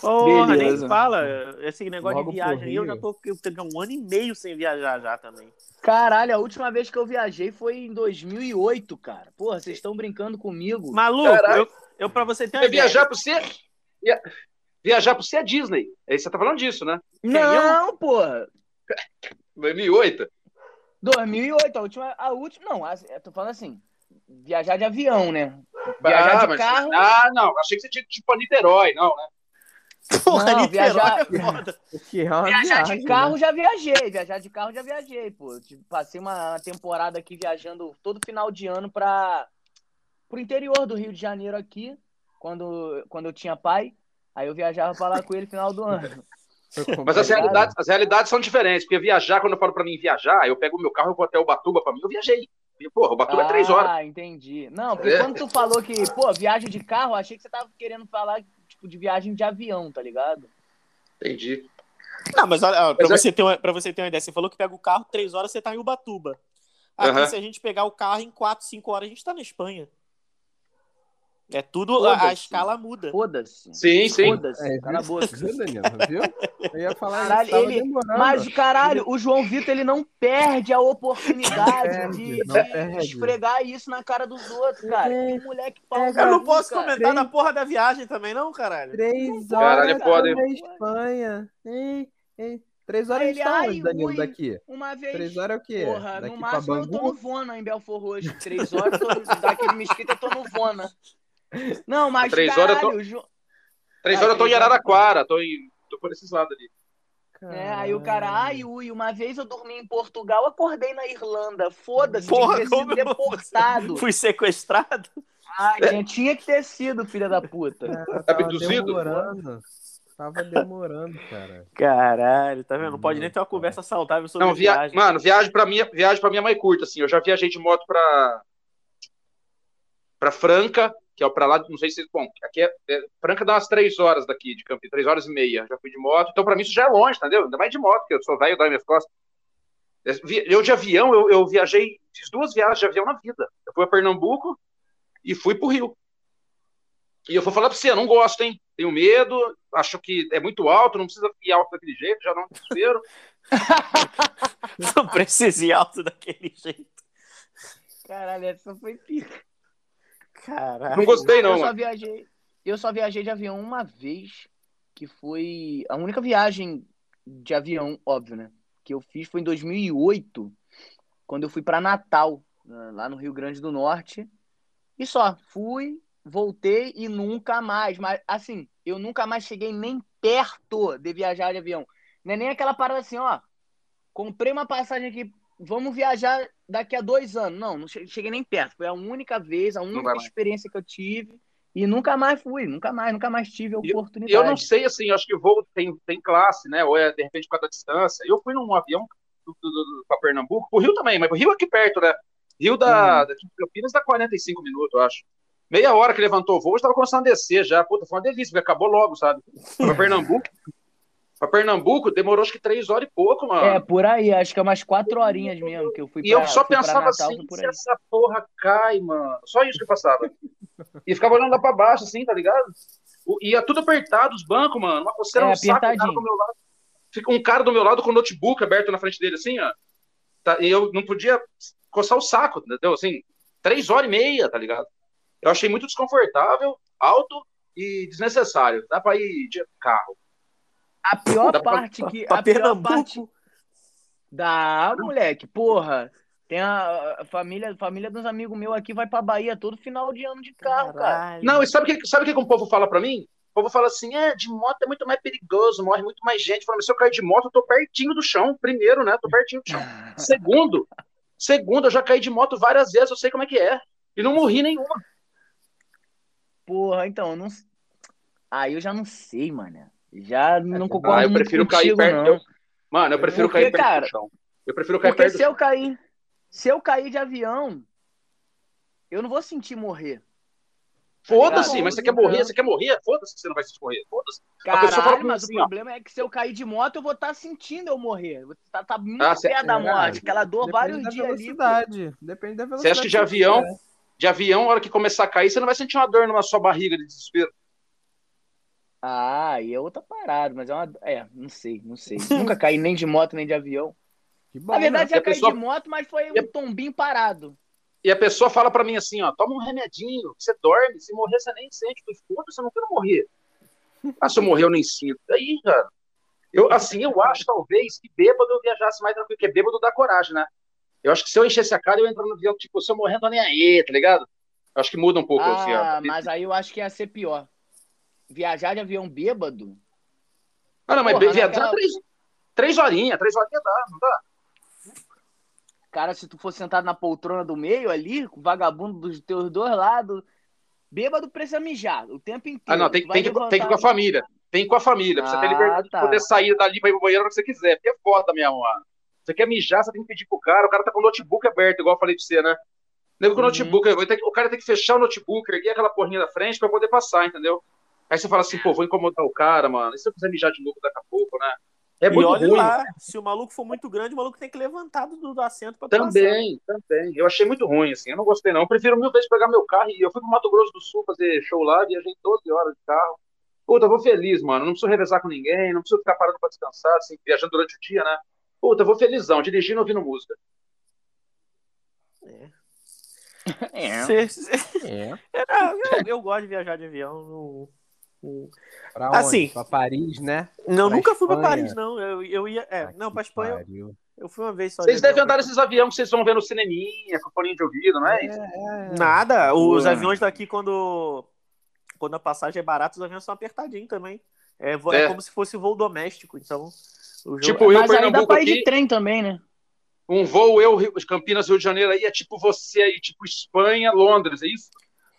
Porra, nem fala. Esse negócio Logo de viagem aí, eu já tô eu tenho um ano e meio sem viajar já também. Caralho, a última vez que eu viajei foi em 2008, cara. Porra, vocês estão brincando comigo. Maluco, eu, eu pra você ter uma ideia. Viajar pra você... Viajar pra você é Disney. Aí você tá falando disso, né? Não, eu... porra. 2008? 2008, a última... A última não, eu tô falando assim viajar de avião, né? Viajar ah, de carro. Ah, não, achei que você tinha tipo pra Niterói, não, né? Porra, não, viajar, é foda. viajar de carro né? já viajei, viajar de carro já viajei, pô. Tipo, passei uma temporada aqui viajando todo final de ano para pro interior do Rio de Janeiro aqui, quando, quando eu tinha pai. Aí eu viajava para lá com ele no final do ano. Mas as realidades, as realidades são diferentes, porque viajar, quando eu falo para mim viajar, eu pego o meu carro e vou até o Batuba para mim, eu viajei. Porra, o Batuba ah, é três horas. Ah, entendi. Não, porque é. quando tu falou que, pô, viagem de carro, achei que você tava querendo falar tipo de viagem de avião, tá ligado? Entendi. Não, mas olha, pra, mas você é... ter uma, pra você ter uma ideia, você falou que pega o carro, três horas você tá em Ubatuba. Aqui, uhum. se a gente pegar o carro, em quatro, cinco horas a gente tá na Espanha. É tudo, a, a, escala muda. Foda-se. Sim, sim. Foda-se. É, Cala a boca. Viu, Daniel? Viu? Eu ia falar caralho, ele... Mas, caralho, o João Vitor, ele não perde a oportunidade de, de esfregar isso na cara dos outros, cara. É, que moleque pau. Eu não posso cara. comentar Três... na porra da viagem também, não, caralho. Três horas caralho, pode... na Espanha. Ei, ei. Três horas ele, a gente tá Danilo, ui, daqui? Uma vez. Três horas é o quê? Porra, daqui no máximo eu tô no Vona, em Belfor Roxo. Três horas, tô, daquele mesquita eu tô no Vona. Não, mas Três caralho, horas eu tô... Três horas eu tô em Araraquara, tô, em... tô por esses lados ali. É, aí o cara, ai, ui, uma vez eu dormi em Portugal, acordei na Irlanda. Foda-se, tinha que ter sido deportado. Fui sequestrado? Ai, tinha que ter sido, filha da puta. É, Abduzido? Tava demorando, cara. Caralho, tá vendo? Não pode nem ter uma conversa saudável sobre não, via... viagem. Mano, viagem pra, mim, viagem pra mim é mais curta, assim. Eu já viajei de moto pra, pra Franca, que é pra lá, não sei se. Bom, aqui é, é, Franca dá umas três horas daqui de Campinas, três horas e meia. Já fui de moto, então pra mim isso já é longe, entendeu? Ainda mais de moto, porque eu sou velho, dói minhas costas. Eu de avião, eu, eu viajei, fiz duas viagens de avião na vida. Eu fui a Pernambuco e fui pro Rio. E eu vou falar pra você, eu não gosto, hein? Tenho medo, acho que é muito alto, não precisa ir alto daquele jeito, já não desespero. não precisa ir alto daquele jeito. Caralho, essa foi pica. Caralho. Não gostei, não. Eu só, viajei, eu só viajei de avião uma vez, que foi a única viagem de avião, óbvio, né? Que eu fiz foi em 2008, quando eu fui para Natal, lá no Rio Grande do Norte. E só, fui, voltei e nunca mais. Mas, assim, eu nunca mais cheguei nem perto de viajar de avião. Não é nem aquela parada assim, ó. Comprei uma passagem aqui, vamos viajar daqui a dois anos. Não, não cheguei nem perto. Foi a única vez, a única experiência que eu tive. E nunca mais fui, nunca mais, nunca mais tive a oportunidade. Eu, eu não sei, assim, acho que vou tem, tem classe, né? Ou é, de repente, por causa da distância. Eu fui num avião para Pernambuco, pro Rio também, mas pro Rio é aqui perto, né? Rio da, hum. da Campinas dá 45 minutos, eu acho. Meia hora que levantou o voo, estava começando a descer já. Puta, foi uma delícia, porque acabou logo, sabe? Pra Pernambuco. Pra Pernambuco demorou acho que três horas e pouco, mano. É, por aí, acho que é umas quatro horinhas mesmo que eu fui pra, E eu só pensava Natal, assim, se essa porra cai, mano. Só isso que eu passava. e ficava olhando lá pra baixo, assim, tá ligado? Ia tudo apertado, os bancos, mano. Uma coceira é, um saco, cara do meu lado. Fica um cara do meu lado com o notebook aberto na frente dele, assim, ó. Tá, e eu não podia coçar o saco, entendeu? Assim, três horas e meia, tá ligado? Eu achei muito desconfortável, alto e desnecessário. Dá para ir de carro. A pior parte pra, que. Pra a pior parte. Dá, moleque, porra. Tem a, a, família, a família dos amigos meus aqui vai pra Bahia todo final de ano de carro, Caralho. cara. Não, e sabe o que, sabe que, que o povo fala pra mim? O povo fala assim: é, de moto é muito mais perigoso, morre muito mais gente. Fala, se eu cair de moto, eu tô pertinho do chão. Primeiro, né? Tô pertinho do chão. Segundo, segundo, eu já caí de moto várias vezes, eu sei como é que é. E não morri nenhuma. Porra, então, não. Aí eu já não sei, mano. Já não concordo ah, eu prefiro contigo, cair perto. Eu... Mano, eu prefiro Porque, cair perto cara, do chão. Eu prefiro cair Porque perto se eu cair, se eu cair de avião, eu não vou sentir morrer. Tá Foda-se, mas você quer morrer, você quer morrer? Foda-se que você não vai sentir morrer. Foda-se. Caralho, mas assim, o problema é que se eu cair de moto, eu vou estar tá sentindo eu morrer. Vou tá, tá muito ah, perto da morte, aquela dor vários dias ali. Depende da velocidade. Você acha que de avião, de avião, a hora que começar a cair, você não vai sentir uma dor na sua barriga de desespero. Ah, e é outra parada, mas é uma. É, não sei, não sei. Nunca caí nem de moto, nem de avião. Bom, Na verdade, né? já caí pessoa... de moto, mas foi um tombinho parado. E a pessoa fala para mim assim, ó, toma um remedinho, você dorme, se morrer você nem sente, tu escuta, você não quer morrer. Ah, se eu morrer eu nem sinto. Aí, cara, eu, assim, eu acho talvez que bêbado eu viajasse mais tranquilo, porque bêbado dá coragem, né? Eu acho que se eu enchesse a cara, eu entrar no avião, tipo, se eu morrendo, nem aí, tá ligado? Eu acho que muda um pouco assim, ah, assim, mas aí eu acho que ia ser pior. Viajar de avião bêbado. Ah, não, mas Porra, viajar naquela... três, três horinhas, três horinhas dá, não dá. Cara, se tu for sentado na poltrona do meio ali, com o vagabundo dos teus dois lados, bêbado precisa mijar o tempo inteiro. Ah, não, tem, tem, que, tem que ir com a família. Tem que ir com a família, ah, você ter liberdade tá. de poder sair dali pra ir pro banheiro que você quiser. Porque é foda, minha mano. Você quer mijar, você tem que pedir pro cara, o cara tá com o notebook aberto, igual eu falei pra você, né? Lembra com o uhum. notebook, o cara tem que fechar o notebook, erguer aquela porrinha da frente pra poder passar, entendeu? Aí você fala assim, pô, vou incomodar o cara, mano. E se eu quiser mijar de novo daqui a pouco, né? É muito e olha ruim. lá, se o maluco for muito grande, o maluco tem que levantar do, do assento pra Também, passar. também. Eu achei muito ruim, assim. Eu não gostei, não. Eu prefiro mil vezes pegar meu carro e eu fui pro Mato Grosso do Sul fazer show lá, viajei 12 horas de carro. Puta, eu vou feliz, mano. Não preciso revezar com ninguém, não preciso ficar parado pra descansar, assim, viajando durante o dia, né? Puta, eu vou felizão, dirigindo ouvindo música. É. É. Cê, cê... é. Eu, eu, gosto de viajar de avião. No, no... Pra onde? Assim, pra Paris, né? Não, pra nunca Espanha. fui pra Paris, não. Eu, eu ia. É, ah, não, pra Espanha. Pariu. Eu fui uma vez só. Vocês devem andar nesses aviões que vocês vão ver no cineminha, com foninho de ouvido, não é, é isso? É, Nada. Os aviões daqui, quando, quando a passagem é barata, os aviões são apertadinhos também. É, é. é como se fosse voo doméstico, então. Jogo... Tipo, eu, Mas Pernambuco aí dá pra ir de trem também, né? Um voo, eu, Campinas, Rio de Janeiro, aí é tipo você aí, tipo Espanha, Londres, é isso?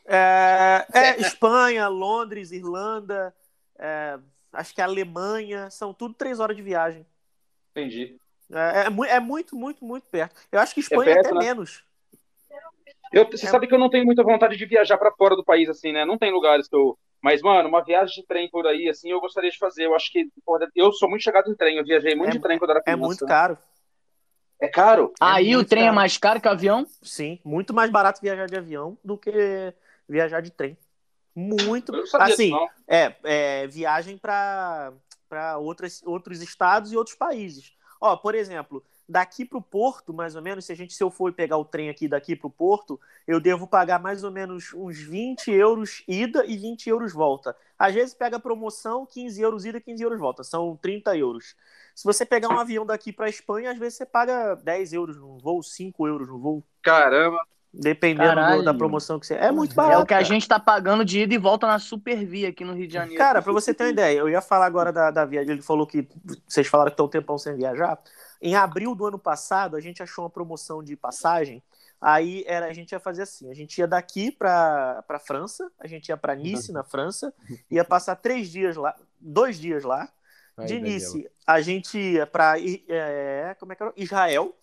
É, é Espanha, Londres, Irlanda, é, acho que Alemanha, são tudo três horas de viagem. Entendi. É, é, é muito, muito, muito perto. Eu acho que Espanha é, perto, até né? menos. Eu, você é... sabe que eu não tenho muita vontade de viajar para fora do país, assim, né? Não tem lugares que eu. Mas, mano, uma viagem de trem por aí, assim, eu gostaria de fazer. Eu acho que. Porra, eu sou muito chegado em trem. Eu viajei muito é, de trem quando era criança. É muito caro. É caro? Aí é o trem é caro. é mais caro que o avião? Sim, muito mais barato viajar de avião do que viajar de trem. Muito. Assim, disso, é, é viagem para outros estados e outros países. Ó, por exemplo, daqui para o Porto, mais ou menos, se a gente se eu for pegar o trem aqui daqui para o Porto, eu devo pagar mais ou menos uns 20 euros ida e 20 euros volta. Às vezes pega promoção, 15 euros ida, 15 euros volta, são 30 euros. Se você pegar um avião daqui para Espanha, às vezes você paga 10 euros no voo, 5 euros no voo. Caramba! Dependendo do, da promoção que você. É muito barato. É o que a gente tá pagando de ida e volta na Supervia aqui no Rio de Janeiro. Cara, para você ter uma ideia, eu ia falar agora da, da viagem. Ele falou que vocês falaram que estão um tempão sem viajar. Em abril do ano passado, a gente achou uma promoção de passagem. Aí era, a gente ia fazer assim: a gente ia daqui para França, a gente ia para Nice, na França, ia passar três dias lá, dois dias lá. De Nice, a gente ia para é, como é que era? Israel,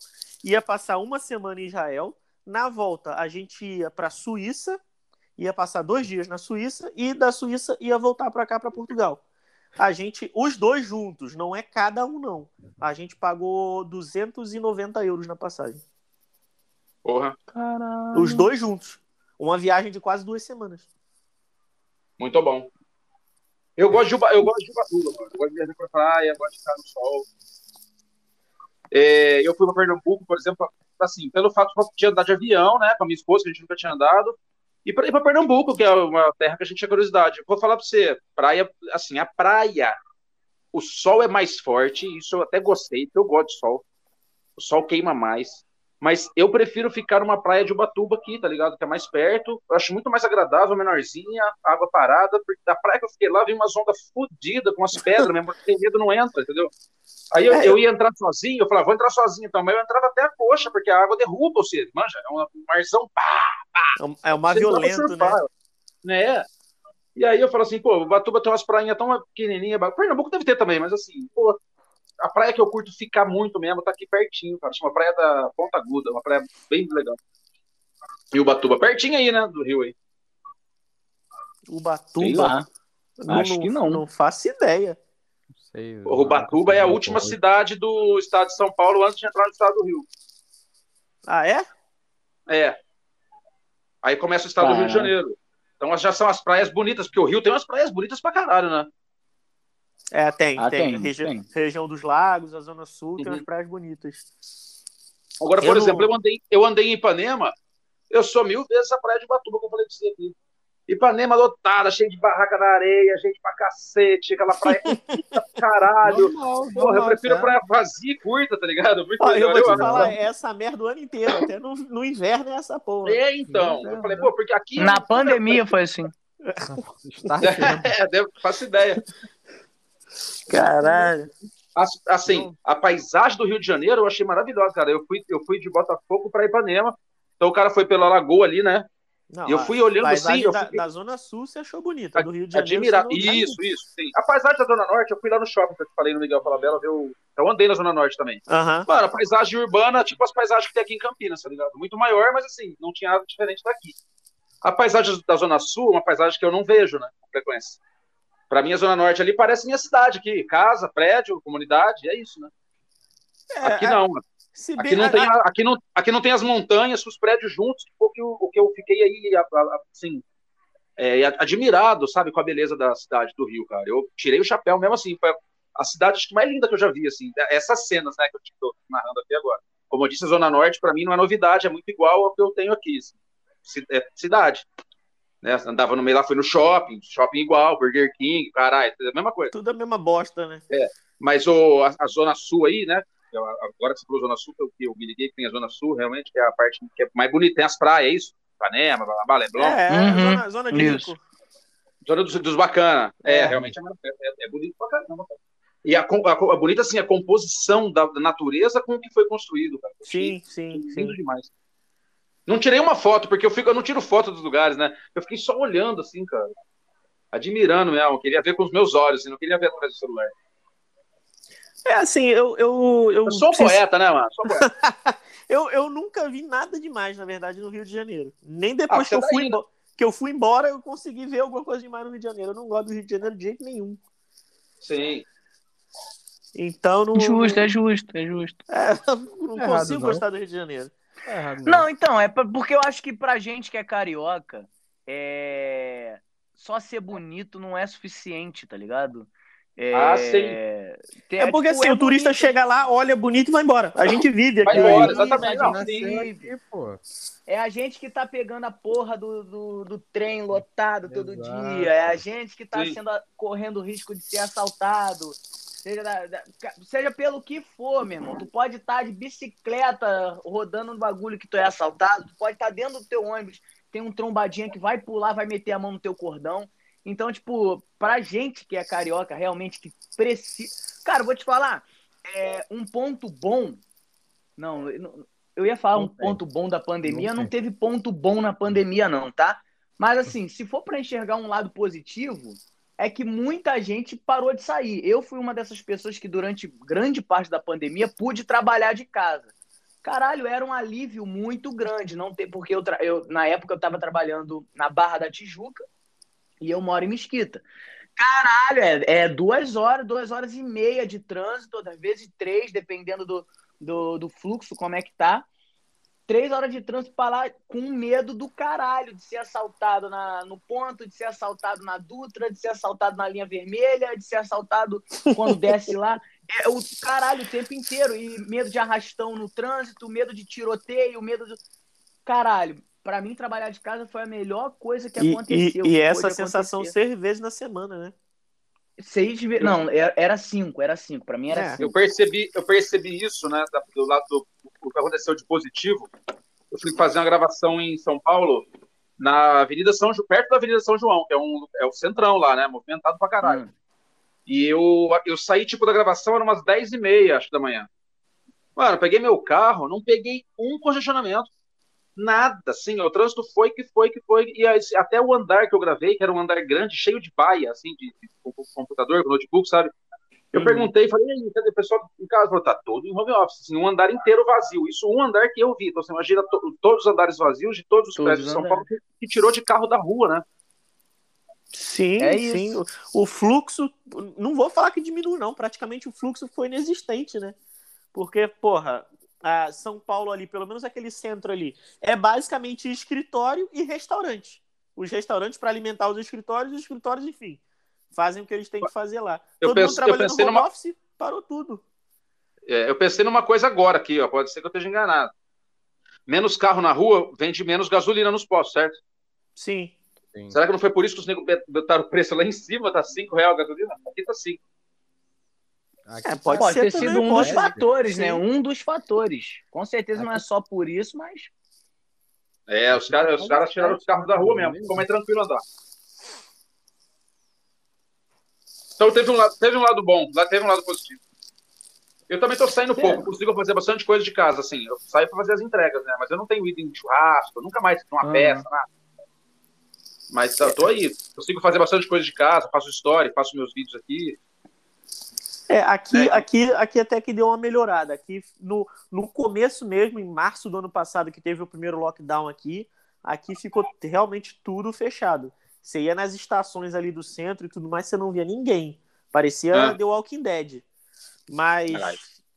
ia passar uma semana em Israel na volta, a gente ia para Suíça, ia passar dois dias na Suíça e da Suíça ia voltar para cá, para Portugal. A gente, os dois juntos, não é cada um, não. A gente pagou 290 euros na passagem. Porra. Caralho. Os dois juntos. Uma viagem de quase duas semanas. Muito bom. Eu gosto de, eu gosto de Ubatuba, Eu gosto de viajar pra praia, gosto de ficar no sol. É, eu fui para Pernambuco, por exemplo, assim, pelo fato de andar de avião, né, com a minha esposa, que a gente nunca tinha andado, e para Pernambuco, que é uma terra que a gente tinha curiosidade. Vou falar para você, praia, assim, a praia, o sol é mais forte, isso eu até gostei, porque eu gosto de sol. O sol queima mais. Mas eu prefiro ficar numa praia de Ubatuba aqui, tá ligado? Que é mais perto. Eu acho muito mais agradável, menorzinha, água parada, porque da praia que eu fiquei lá, vi umas ondas fodidas com as pedras mesmo, porque medo não entra, entendeu? Aí eu, é, eu, ia entrar sozinho, eu falava, vou entrar sozinho então, mas eu entrava até a coxa, porque a água derruba você, manja, é um marzão, pá, pá. É uma violento, né? né? E aí eu falo assim, pô, Batuba tem umas prainhas tão pequenininhas, Pernambuco deve ter também, mas assim, pô, a praia que eu curto ficar muito mesmo tá aqui pertinho, cara, chama Praia da Ponta Aguda, uma praia bem legal. E o Batuba, pertinho aí, né, do rio aí. Ubatuba? Acho que não. Não faço ideia sei. Ubatuba é a última cidade do estado de São Paulo antes de entrar no estado do Rio. Ah, é? É. Aí começa o estado ah. do Rio de Janeiro. Então já são as praias bonitas, porque o Rio tem umas praias bonitas pra caralho, né? É, tem, ah, tem. tem, Regi tem. Região dos lagos, a Zona Sul, uhum. tem umas praias bonitas. Agora, por eu exemplo, não... eu, andei, eu andei em Ipanema, eu sou mil vezes a praia de Batuba, como eu falei pra você aqui. Ipanema lotada, cheio de barraca na areia, gente pra cacete, aquela praia curta caralho. Não, Porra, eu prefiro é. praia vazia e curta, tá ligado? Muito ah, eu vou te falar, é essa merda o ano inteiro, até no, no inverno é essa porra. É, então. Eu falei, pô, porque aqui. Na pandemia foi assim. é, devo, faço ideia. Caralho. Assim, a paisagem do Rio de Janeiro eu achei maravilhosa, cara. Eu fui, eu fui de Botafogo para Ipanema. Então o cara foi ppela lagoa ali, né? Não, eu fui olhando assim. Eu da, fiquei... da, Zona Sul você achou bonita, do Rio de Janeiro. Admirar. Isso, isso, sim. A paisagem da Zona Norte, eu fui lá no shopping que eu te falei no Miguel Falabella, eu, eu andei na Zona Norte também. Uhum. Mano, a paisagem urbana, tipo as paisagens que tem aqui em Campinas, tá ligado? Muito maior, mas assim, não tinha nada diferente daqui. A paisagem da Zona Sul é uma paisagem que eu não vejo, né? Com frequência. Pra mim, a Zona Norte ali parece minha cidade aqui. Casa, prédio, comunidade, é isso, né? É, aqui não, mano. Aqui não, tem, aqui, não, aqui não tem as montanhas, os prédios juntos, que foi o que eu, fiquei aí, assim, é, admirado, sabe, com a beleza da cidade do Rio, cara. Eu tirei o chapéu mesmo assim, foi a cidade acho que mais linda que eu já vi, assim, essas cenas, né, que eu estou narrando aqui agora. Como eu disse, a Zona Norte, para mim, não é novidade, é muito igual ao que eu tenho aqui, assim, é cidade. Né, andava no meio lá, fui no shopping, shopping igual, Burger King, caralho, é a mesma coisa. Tudo a mesma bosta, né? É, mas o, a, a Zona Sul aí, né, agora que você falou Zona Sul, que eu, me liguei que tem a Zona Sul, realmente, que é a parte que é mais bonita, tem as praias, é isso? Ipanema, Blá, Leblon. É, uhum. zona, zona de rico. Zona dos, dos bacana. É, é. realmente é, é, é, bonito pra caramba, cara. E a, a, a, bonita, assim, a composição da, da, natureza com o que foi construído, cara. Sim, sim, Lindo sim. demais. Não tirei uma foto, porque eu, fico, eu não tiro foto dos lugares, né? Eu fiquei só olhando, assim, cara. admirando mesmo, queria ver com os meus olhos, assim, não queria ver através do celular. É assim, eu. Eu, eu, eu sou um poeta, né, mano? Sou poeta. eu, eu nunca vi nada demais, na verdade, no Rio de Janeiro. Nem depois ah, que, eu fui embora, que eu fui embora, eu consegui ver alguma coisa demais no Rio de Janeiro. Eu não gosto do Rio de Janeiro de jeito nenhum. Sim. Então não. Justo, é justo, é justo. É, não é consigo errado, gostar do Rio de Janeiro. É não. então, é porque eu acho que pra gente que é carioca, é... só ser bonito não é suficiente, tá ligado? É... Ah, sim. É porque tipo, assim, é o turista bonito. chega lá, olha bonito e vai embora. A gente vive aqui. Vai embora, exatamente. Não, Aqui, é a gente que tá pegando a porra do, do, do trem lotado todo Exato. dia. É a gente que tá sendo, correndo risco de ser assaltado. Seja, da, da, seja pelo que for, meu irmão. Tu pode estar tá de bicicleta rodando no bagulho que tu é assaltado. Tu pode estar tá dentro do teu ônibus. Tem um trombadinha que vai pular, vai meter a mão no teu cordão. Então, tipo, pra gente que é carioca, realmente que precisa. Cara, vou te falar, é, um ponto bom. Não, eu ia falar não um tem. ponto bom da pandemia, não, não teve ponto bom na pandemia, não, tá? Mas assim, se for para enxergar um lado positivo, é que muita gente parou de sair. Eu fui uma dessas pessoas que durante grande parte da pandemia pude trabalhar de casa. Caralho, era um alívio muito grande, não ter porque eu, eu na época eu estava trabalhando na Barra da Tijuca e eu moro em Mesquita. Caralho, é, é, duas horas, duas horas e meia de trânsito, às vezes três, dependendo do, do, do fluxo, como é que tá. Três horas de trânsito para lá com medo do caralho de ser assaltado na, no ponto, de ser assaltado na Dutra, de ser assaltado na linha vermelha, de ser assaltado quando desce lá. É o caralho o tempo inteiro. E medo de arrastão no trânsito, medo de tiroteio, medo de. Caralho, para mim, trabalhar de casa foi a melhor coisa que e, aconteceu. E, e essa sensação acontecer. seis vezes na semana, né? Seis vezes. Não, era cinco, era cinco. Para mim era é. cinco. Eu percebi, eu percebi isso, né? Do lado do o que aconteceu de positivo. Eu fui fazer uma gravação em São Paulo, na Avenida São João, perto da Avenida São João, que é, um, é o centrão lá, né? Movimentado pra caralho. Hum. E eu, eu saí, tipo, da gravação, era umas 10 e meia, acho, da manhã. Mano, peguei meu carro, não peguei um congestionamento nada, assim, o trânsito foi que foi que foi, e até o andar que eu gravei, que era um andar grande, cheio de baia, assim, de, de, de computador, notebook, sabe? Eu uhum. perguntei, falei, e aí, cadê o pessoal em casa? Falou, tá todo em home office, assim, um andar inteiro vazio. Isso um andar que eu vi. Então, você imagina to, todos os andares vazios de todos os todos prédios de São Paulo que, que, tirou de carro da rua, né? Sim, é sim. O, o, fluxo, não vou falar que diminui, não. Praticamente o fluxo foi inexistente, né? Porque, porra, a São Paulo ali, pelo menos aquele centro ali, é basicamente escritório e restaurante. Os restaurantes para alimentar os escritórios, os escritórios, enfim, fazem o que eles têm que fazer lá. Eu Todo penso, mundo trabalhando no home numa... office, parou tudo. É, eu pensei numa coisa agora aqui, ó, pode ser que eu esteja enganado. Menos carro na rua, vende menos gasolina nos postos, certo? Sim. Sim. Será que não foi por isso que os negros botaram o preço lá em cima? Tá 5 reais a gasolina? Aqui tá 5. É, pode, pode ter sido um dos fatores, né? Um dos fatores. Com certeza não é só por isso, mas. É, os caras os cara tiraram os carros da rua mesmo. Ficou mais tranquilo andar. Então teve um lado, teve um lado bom, teve um lado positivo. Eu também estou saindo é. pouco, consigo fazer bastante coisa de casa, assim. Eu saio para fazer as entregas, né? Mas eu não tenho ido em churrasco, nunca mais uma uhum. peça, nada. Mas eu tô aí, consigo fazer bastante coisa de casa, faço história, faço meus vídeos aqui. É, aqui, é. aqui, aqui até que deu uma melhorada. Aqui no, no começo mesmo, em março do ano passado, que teve o primeiro lockdown aqui, aqui ficou realmente tudo fechado. Você ia nas estações ali do centro e tudo mais, você não via ninguém. Parecia é. The Walking Dead. Mas.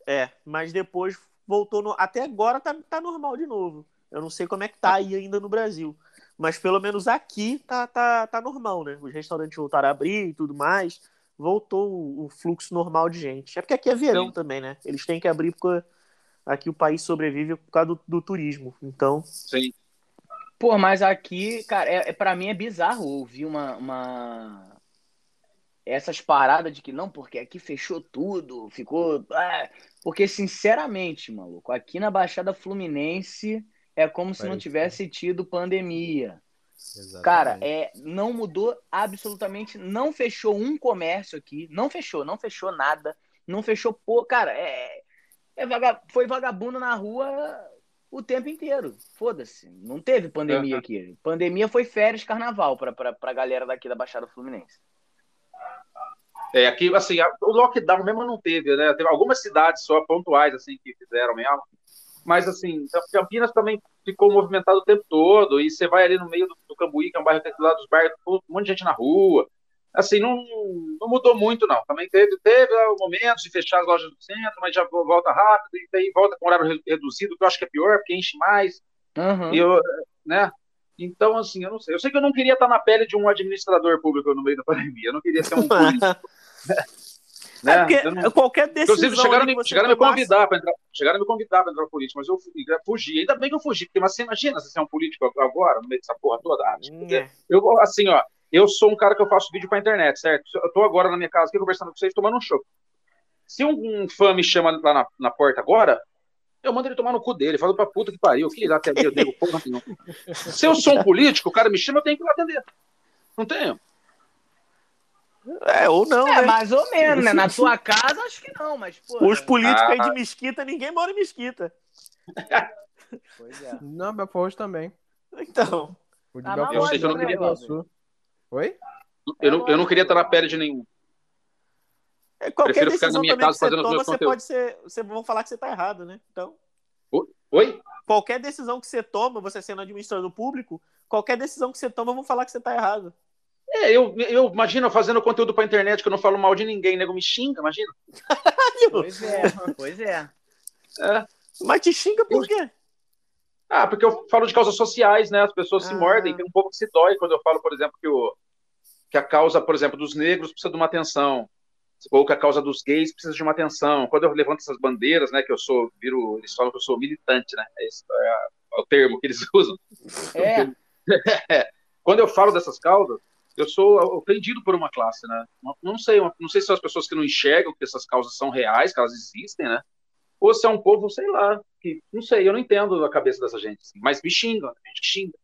É, mas depois voltou. No, até agora tá, tá normal de novo. Eu não sei como é que tá aí ainda no Brasil. Mas pelo menos aqui tá, tá, tá normal, né? Os restaurantes voltaram a abrir e tudo mais voltou o fluxo normal de gente. É porque aqui é verão Sim. também, né? Eles têm que abrir porque aqui o país sobrevive por causa do, do turismo. Então. Sim. Pô, mas aqui, cara, é, é para mim é bizarro ouvir uma, uma, essas paradas de que não, porque aqui fechou tudo, ficou. Ah, porque, sinceramente, maluco, aqui na Baixada Fluminense é como se não tivesse tido pandemia. Exatamente. Cara, é, não mudou absolutamente, não fechou um comércio aqui, não fechou, não fechou nada, não fechou pô, cara, é, é vaga, foi vagabundo na rua o tempo inteiro. Foda-se. Não teve pandemia uhum. aqui. Pandemia foi férias, carnaval pra, pra, pra galera daqui da Baixada Fluminense. É, aqui, assim, o lockdown mesmo não teve, né? Teve algumas cidades só pontuais, assim, que fizeram mesmo. Mas, assim, Campinas também ficou movimentado o tempo todo. E você vai ali no meio do, do Cambuí, que é um bairro que tem lá dos bairros, um monte de gente na rua. Assim, não, não mudou muito, não. Também teve, teve momentos de fechar as lojas do centro, mas já volta rápido, e daí volta com horário reduzido, que eu acho que é pior, porque enche mais. Uhum. Eu, né? Então, assim, eu não sei. Eu sei que eu não queria estar na pele de um administrador público no meio da pandemia. Eu não queria ser um político. né? É porque não... qualquer decisão. Inclusive, chegaram, me, chegaram me convidar para entrar. Chegaram me convidar para entrar político, mas eu fugi. Ainda bem que eu fugi, porque mas você imagina se você é um político agora, no meio dessa porra toda. Tipo, é. Eu, assim, ó, eu sou um cara que eu faço vídeo pra internet, certo? Eu tô agora na minha casa aqui conversando com vocês, tomando um show. Se um, um fã me chama lá na, na porta agora, eu mando ele tomar no cu dele, falo pra puta que pariu, que lá atender, eu digo, porra não. Se eu sou um político, o cara me chama, eu tenho que ir lá atender. Não tenho. É, ou não. É, né? mais ou menos, né? Na sua casa, acho que não, mas. Pô, Os políticos ah, aí de mesquita, ninguém mora em mesquita. Pois é. Não, Belfort também. Então. O de ah, Belfort, eu sei que eu não queria. Oi? Eu não, eu não queria estar na pele de nenhum. É, qualquer Prefiro ficar na minha casa fazendo toma, os meus você conteúdos. Pode ser, você vão falar que você está errado, né? Então. Oi? Qualquer decisão que você toma, você sendo administrador público, qualquer decisão que você toma, vão falar que você está errado. É, eu, eu imagino fazendo conteúdo pra internet que eu não falo mal de ninguém, nego me xinga, imagina. pois é, pois é. é. Mas te xinga por quê? Ah, porque eu falo de causas sociais, né? As pessoas ah. se mordem, tem um pouco que se dói quando eu falo, por exemplo, que, o, que a causa, por exemplo, dos negros precisa de uma atenção, ou que a causa dos gays precisa de uma atenção. Quando eu levanto essas bandeiras, né, que eu sou, viro, eles falam que eu sou militante, né? Esse é, é o termo que eles usam. É. é. Quando eu falo dessas causas, eu sou ofendido por uma classe, né? Não sei, não sei se são as pessoas que não enxergam que essas causas são reais, que elas existem, né? Ou se é um povo, sei lá, que não sei, eu não entendo a cabeça dessa gente, assim, mas me xingam, a gente xinga.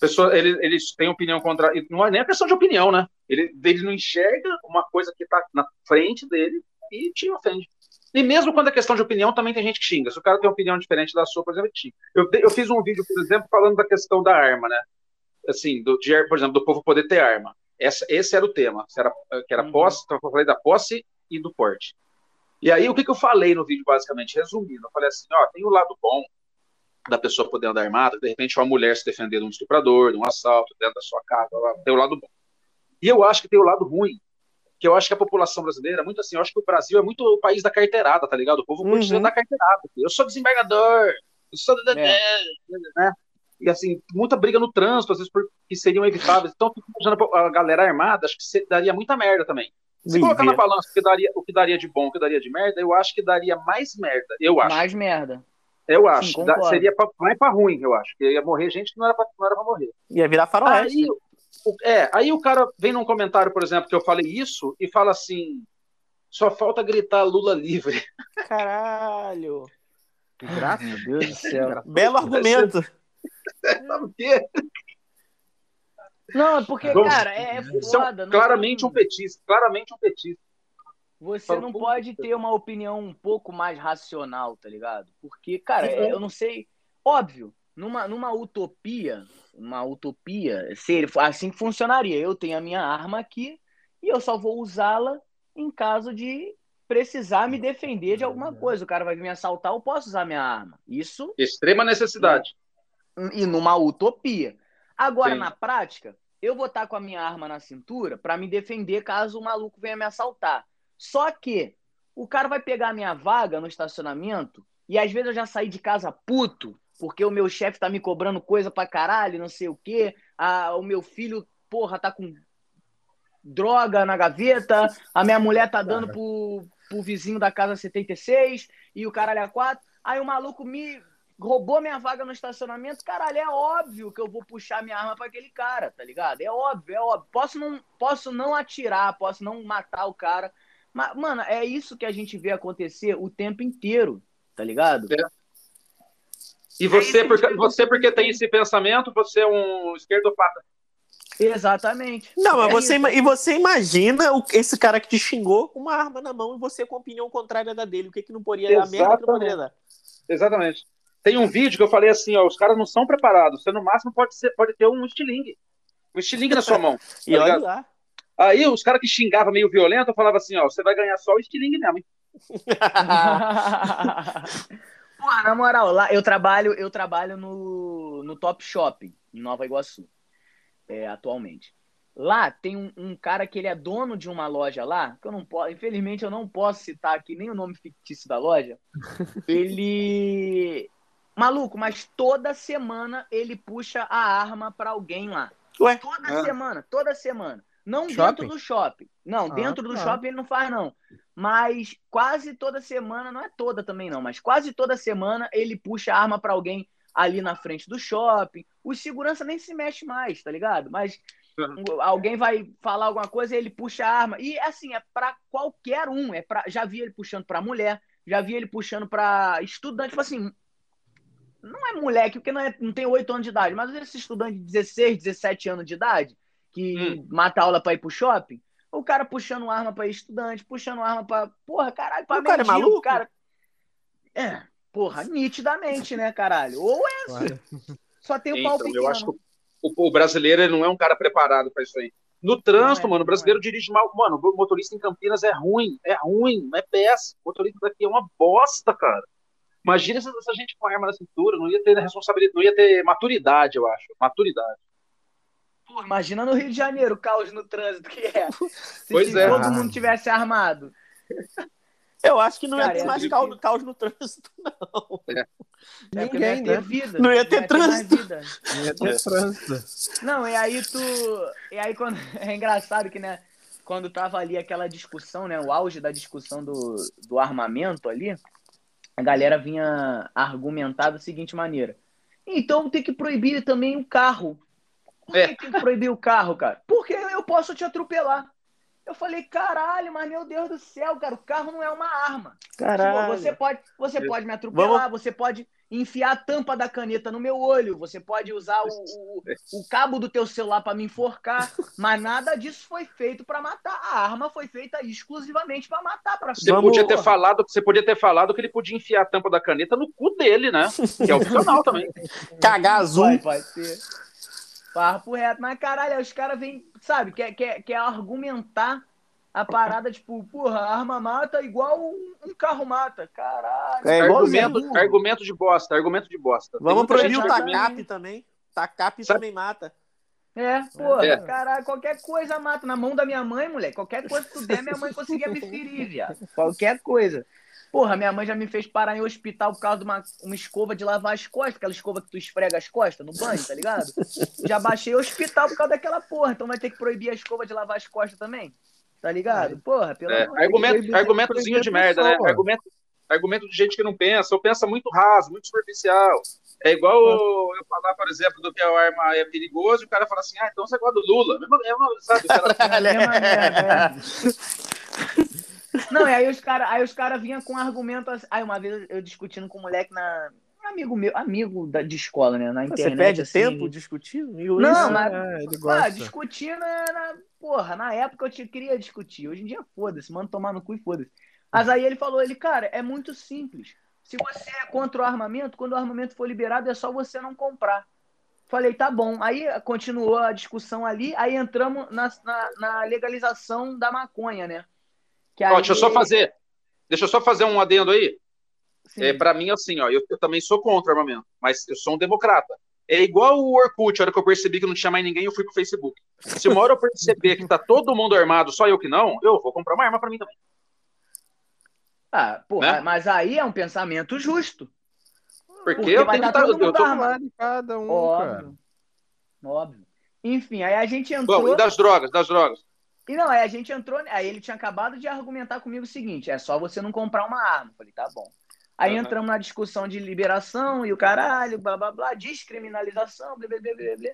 Pessoa, eles, eles têm opinião contra. Não é nem a questão de opinião, né? Ele, ele não enxerga uma coisa que está na frente dele e te ofende. E mesmo quando é questão de opinião, também tem gente que xinga. Se o cara tem uma opinião diferente da sua, por exemplo, xinga. Eu, eu fiz um vídeo, por exemplo, falando da questão da arma, né? assim, do, de, por exemplo, do povo poder ter arma. Essa, esse era o tema, era, que era uhum. posse, então eu falei da posse e do porte. E aí, o que, que eu falei no vídeo, basicamente? Resumindo, eu falei assim, ó, tem o lado bom da pessoa poder andar armada, de repente uma mulher se defender de um estuprador, de um assalto dentro da sua casa, tem o lado bom. E eu acho que tem o lado ruim, que eu acho que a população brasileira, muito assim, eu acho que o Brasil é muito o país da carteirada, tá ligado? O povo uhum. curte da carteirada. Eu sou desembargador, eu sou... É. Né? e assim, muita briga no trânsito, às vezes porque seriam evitáveis. Então, a galera armada, acho que daria muita merda também. Se colocar na balança o que, daria, o que daria de bom, o que daria de merda, eu acho que daria mais merda. Eu acho. Mais merda. Eu acho. Sim, da, seria pra, mais pra ruim, eu acho. Ia morrer gente que não era pra, não era pra morrer. Ia virar faroeste. Aí, o, é, aí o cara vem num comentário, por exemplo, que eu falei isso e fala assim: só falta gritar Lula livre. Caralho. Graças a Deus do céu. Belo argumento. Sabe o quê? Não, porque, cara, é, é foda. claramente um petista, claramente um petista. Você não pode ter uma opinião um pouco mais racional, tá ligado? Porque, cara, é. eu não sei. Óbvio, numa, numa utopia, uma utopia, assim que funcionaria. Eu tenho a minha arma aqui e eu só vou usá-la em caso de precisar me defender de alguma coisa. O cara vai me assaltar, eu posso usar minha arma. Isso. Extrema necessidade e numa utopia. Agora, Sim. na prática, eu vou estar com a minha arma na cintura para me defender caso o maluco venha me assaltar. Só que o cara vai pegar a minha vaga no estacionamento e às vezes eu já saí de casa puto, porque o meu chefe tá me cobrando coisa pra caralho, não sei o quê. Ah, o meu filho, porra, tá com droga na gaveta, a minha mulher tá dando pro, pro vizinho da casa 76 e o caralho é quatro. Aí o maluco me roubou minha vaga no estacionamento, caralho, é óbvio que eu vou puxar minha arma para aquele cara, tá ligado? É óbvio, é óbvio. Posso não, posso não atirar, posso não matar o cara, mas, mano, é isso que a gente vê acontecer o tempo inteiro, tá ligado? É. E você, é porque, você porque tem esse pensamento, você é um esquerdopata. Exatamente. Não, mas é você, e você imagina o, esse cara que te xingou com uma arma na mão e você com opinião contrária da dele. O que, que não poderia, a merda que não poderia dar? Exatamente. Tem um vídeo que eu falei assim, ó, os caras não são preparados. Você no máximo pode, ser, pode ter um estilingue. Um estilingue na sua mão. e tá olha lá. Aí os caras que xingavam meio violento, eu falava assim, ó, você vai ganhar só o estilingue mesmo, hein? Porra, na moral, lá eu trabalho, eu trabalho no, no Top Shopping, em Nova Iguaçu, é, atualmente. Lá tem um, um, cara que ele é dono de uma loja lá, que eu não posso, infelizmente eu não posso citar aqui nem o nome fictício da loja. Ele maluco, mas toda semana ele puxa a arma para alguém lá. Ué? Toda é. semana, toda semana. Não shopping? dentro do shopping. Não, ah, dentro do tá. shopping ele não faz, não. Mas quase toda semana, não é toda também, não, mas quase toda semana ele puxa a arma para alguém ali na frente do shopping. O segurança nem se mexe mais, tá ligado? Mas uhum. alguém vai falar alguma coisa, ele puxa a arma. E assim, é para qualquer um. É pra... Já vi ele puxando para mulher, já vi ele puxando para estudante. Tipo assim, não é moleque, porque não, é, não tem 8 anos de idade, mas esse estudante de 16, 17 anos de idade que hum. mata aula pra ir pro shopping, o cara puxando arma pra estudante, puxando arma pra. Porra, caralho, pra o cara é maluco? Cara... É, porra, nitidamente, né, caralho? Ou é. Claro. Só tem o pau então, pequeno. Eu acho que o, o brasileiro ele não é um cara preparado pra isso aí. No trânsito, é, mano, o brasileiro é. dirige mal. Mano, o motorista em Campinas é ruim, é ruim, é péssimo. O motorista daqui é uma bosta, cara. Imagina se essa gente com arma na cintura, não ia ter responsabilidade, não ia ter maturidade, eu acho. Maturidade. Pô, imagina no Rio de Janeiro o caos no trânsito que é. Se pois é. todo mundo tivesse armado. Eu acho que não Cara, ia ter mais é caos, caos, no trânsito, não. É. Ninguém, não ia ter né? vida. Não ia ter, não ia trânsito. Ter não ia ter trânsito. Não, e aí tu. E aí quando. É engraçado que, né? Quando tava ali aquela discussão, né? O auge da discussão do, do armamento ali, a galera vinha argumentar da seguinte maneira. Então tem que proibir também o carro. Por que tem que proibir o carro, cara? Porque eu posso te atropelar. Eu falei, caralho, mas meu Deus do céu, cara, o carro não é uma arma. Caralho. Você pode, você pode me atropelar, Vamos... você pode enfiar a tampa da caneta no meu olho, você pode usar o, o, o cabo do teu celular para me enforcar, mas nada disso foi feito para matar. A arma foi feita exclusivamente para matar, para Você podia ter falado, você podia ter falado que ele podia enfiar a tampa da caneta no cu dele, né? Que é opcional também. Cagar azul. Vai, vai ser. Papo reto. Mas, caralho, os caras vêm, sabe, quer, quer, quer argumentar a parada, tipo, porra, arma mata igual um, um carro mata. Caralho. É, argumento, argumento de bosta, argumento de bosta. Vamos proibir o TACAP também. TACAP também mata. É, porra, é. caralho, qualquer coisa mata. Na mão da minha mãe, moleque, qualquer coisa que tu der, minha mãe conseguia me ferir, viado. Qualquer coisa. Porra, minha mãe já me fez parar em hospital por causa de uma, uma escova de lavar as costas, aquela escova que tu esfrega as costas no banho, tá ligado? Já baixei o hospital por causa daquela porra, então vai ter que proibir a escova de lavar as costas também. Tá ligado? Porra, pelo é, argumento, Argumentozinho de merda, né? Argumento, argumento de gente que não pensa, ou pensa muito raso, muito superficial. É igual eu falar, por exemplo, do que a arma é perigoso, e o cara fala assim, ah, então você gosta do Lula. É uma, sabe? O cara... é, Não, e aí os caras os cara vinham com argumentos. Assim, aí uma vez eu discutindo com um moleque na. Amigo meu, amigo da, de escola, né? Na internet. Você perde assim, tempo discutindo? Não, isso, mas. É, ele gosta. Ah, discutindo era. Porra, na época eu te, queria discutir. Hoje em dia, foda-se, manda tomar no cu e foda-se. Mas aí ele falou, ele, cara, é muito simples. Se você é contra o armamento, quando o armamento for liberado, é só você não comprar. Falei, tá bom. Aí continuou a discussão ali, aí entramos na, na, na legalização da maconha, né? Que aí... ó, deixa eu só fazer. Deixa eu só fazer um adendo aí. É, para mim, assim, ó, eu, eu, também sou contra o armamento, mas eu sou um democrata. É igual o Orkut, a hora que eu percebi que não tinha mais ninguém, eu fui pro Facebook. Se uma hora eu perceber que tá todo mundo armado, só eu que não, eu vou comprar uma arma para mim também. Ah, porra, né? mas aí é um pensamento justo. Porque, Porque eu tenho que estar. Eu tô armado cada um, Óbvio. Cara. Óbvio. Enfim, aí a gente entrou. Bom, e das drogas, das drogas. E não, aí a gente entrou. Aí ele tinha acabado de argumentar comigo o seguinte: é só você não comprar uma arma. falei, tá bom. Aí uhum. entramos na discussão de liberação e o caralho, blá blá blá, descriminalização, blá blá blá blá. blá.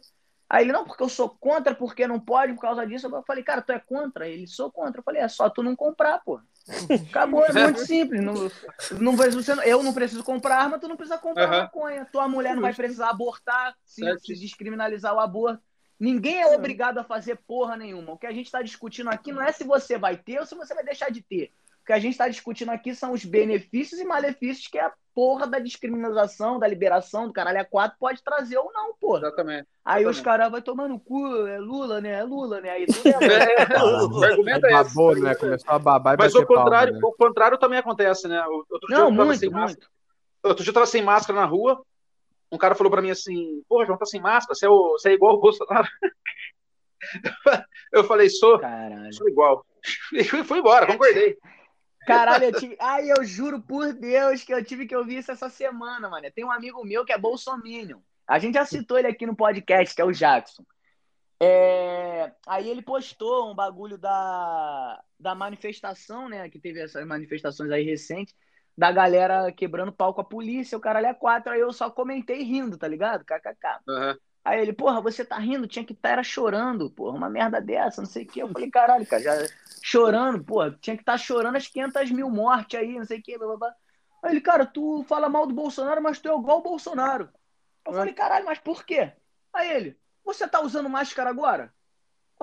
Aí ele, não, porque eu sou contra, porque não pode por causa disso. Eu falei, cara, tu é contra? Ele, sou contra. Eu falei, é só tu não comprar, pô. Acabou, é muito simples. Não, não, você, eu não preciso comprar arma, tu não precisa comprar uhum. maconha. Tua mulher não vai precisar abortar se, se descriminalizar o aborto. Ninguém é obrigado a fazer porra nenhuma. O que a gente está discutindo aqui não é se você vai ter ou se você vai deixar de ter. O que a gente está discutindo aqui são os benefícios e malefícios que a porra da discriminação, da liberação do caralho a quatro pode trazer ou não, porra. Exatamente. Aí Exatamente. os caras vão tomar no cu, é Lula, né? É Lula, né? Aí tudo é Lula. É, o argumento é esse. Babou, né? Começou a babar e Mas o contrário, palma, né? o contrário também acontece, né? Outro dia Não, eu tava muito, sem muito. Outro dia eu tava sem máscara na rua. Um cara falou pra mim assim: Porra, João, tá sem máscara? Você é, o- você é igual o Bolsonaro. Eu falei: Sou, Caralho. sou igual. E fui fui embora, concordei. Caralho, eu tive. Ai, eu juro por Deus que eu tive que ouvir isso essa semana, mano. Tem um amigo meu que é Bolsominion. A gente já citou ele aqui no podcast, que é o Jackson. É, Aí ele postou um bagulho da, da manifestação, né? Que teve essas manifestações aí recentes, da galera quebrando pau com a polícia, o caralho é quatro. Aí eu só comentei rindo, tá ligado? KKK. Aham. Aí ele, porra, você tá rindo, tinha que estar era chorando, porra, uma merda dessa, não sei o quê. Eu falei, caralho, cara, já chorando, porra, tinha que estar chorando as 500 mil mortes aí, não sei o quê, blá, blá, blá. Aí ele, cara, tu fala mal do Bolsonaro, mas tu é igual o Bolsonaro. Eu falei, caralho, mas por quê? Aí ele, você tá usando máscara agora?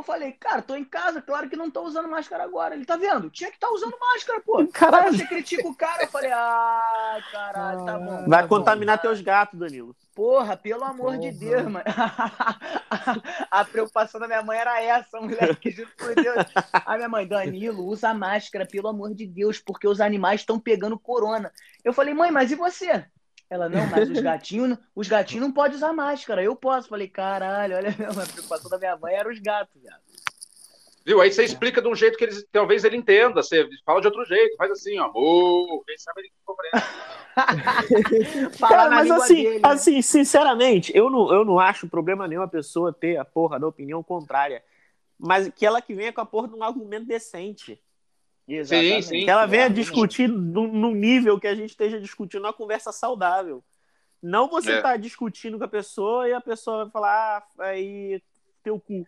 Eu falei, cara, tô em casa, claro que não tô usando máscara agora. Ele tá vendo? Tinha que estar usando máscara, pô. Caralho. Aí você critica o cara. Eu falei, ah, caralho, tá bom. Vai tá contaminar bom. teus gatos, Danilo. Porra, pelo amor de Porra. Deus, mano. a preocupação da minha mãe era essa, moleque, juro por Deus. A minha mãe, Danilo, usa máscara, pelo amor de Deus, porque os animais estão pegando corona. Eu falei, mãe, mas e você? Ela, não, mas os gatinhos, os gatinhos não podem usar máscara, eu posso. Falei, caralho, olha a preocupação da minha mãe era os gatos, viado. Viu? Aí você explica de um jeito que eles, talvez ele entenda. Você fala de outro jeito, faz assim, ó. Oh, quem sabe ele compreende. Cara, mas assim, dele, né? assim, sinceramente, eu não, eu não acho problema nenhum a pessoa ter a porra da opinião contrária. Mas que ela que venha com a porra de um argumento decente. Exatamente, sim. Que ela venha exatamente. discutir no, nível que a gente esteja discutindo uma conversa saudável. Não você É. tá discutindo com a pessoa e a pessoa vai falar, ah, aí, teu cu.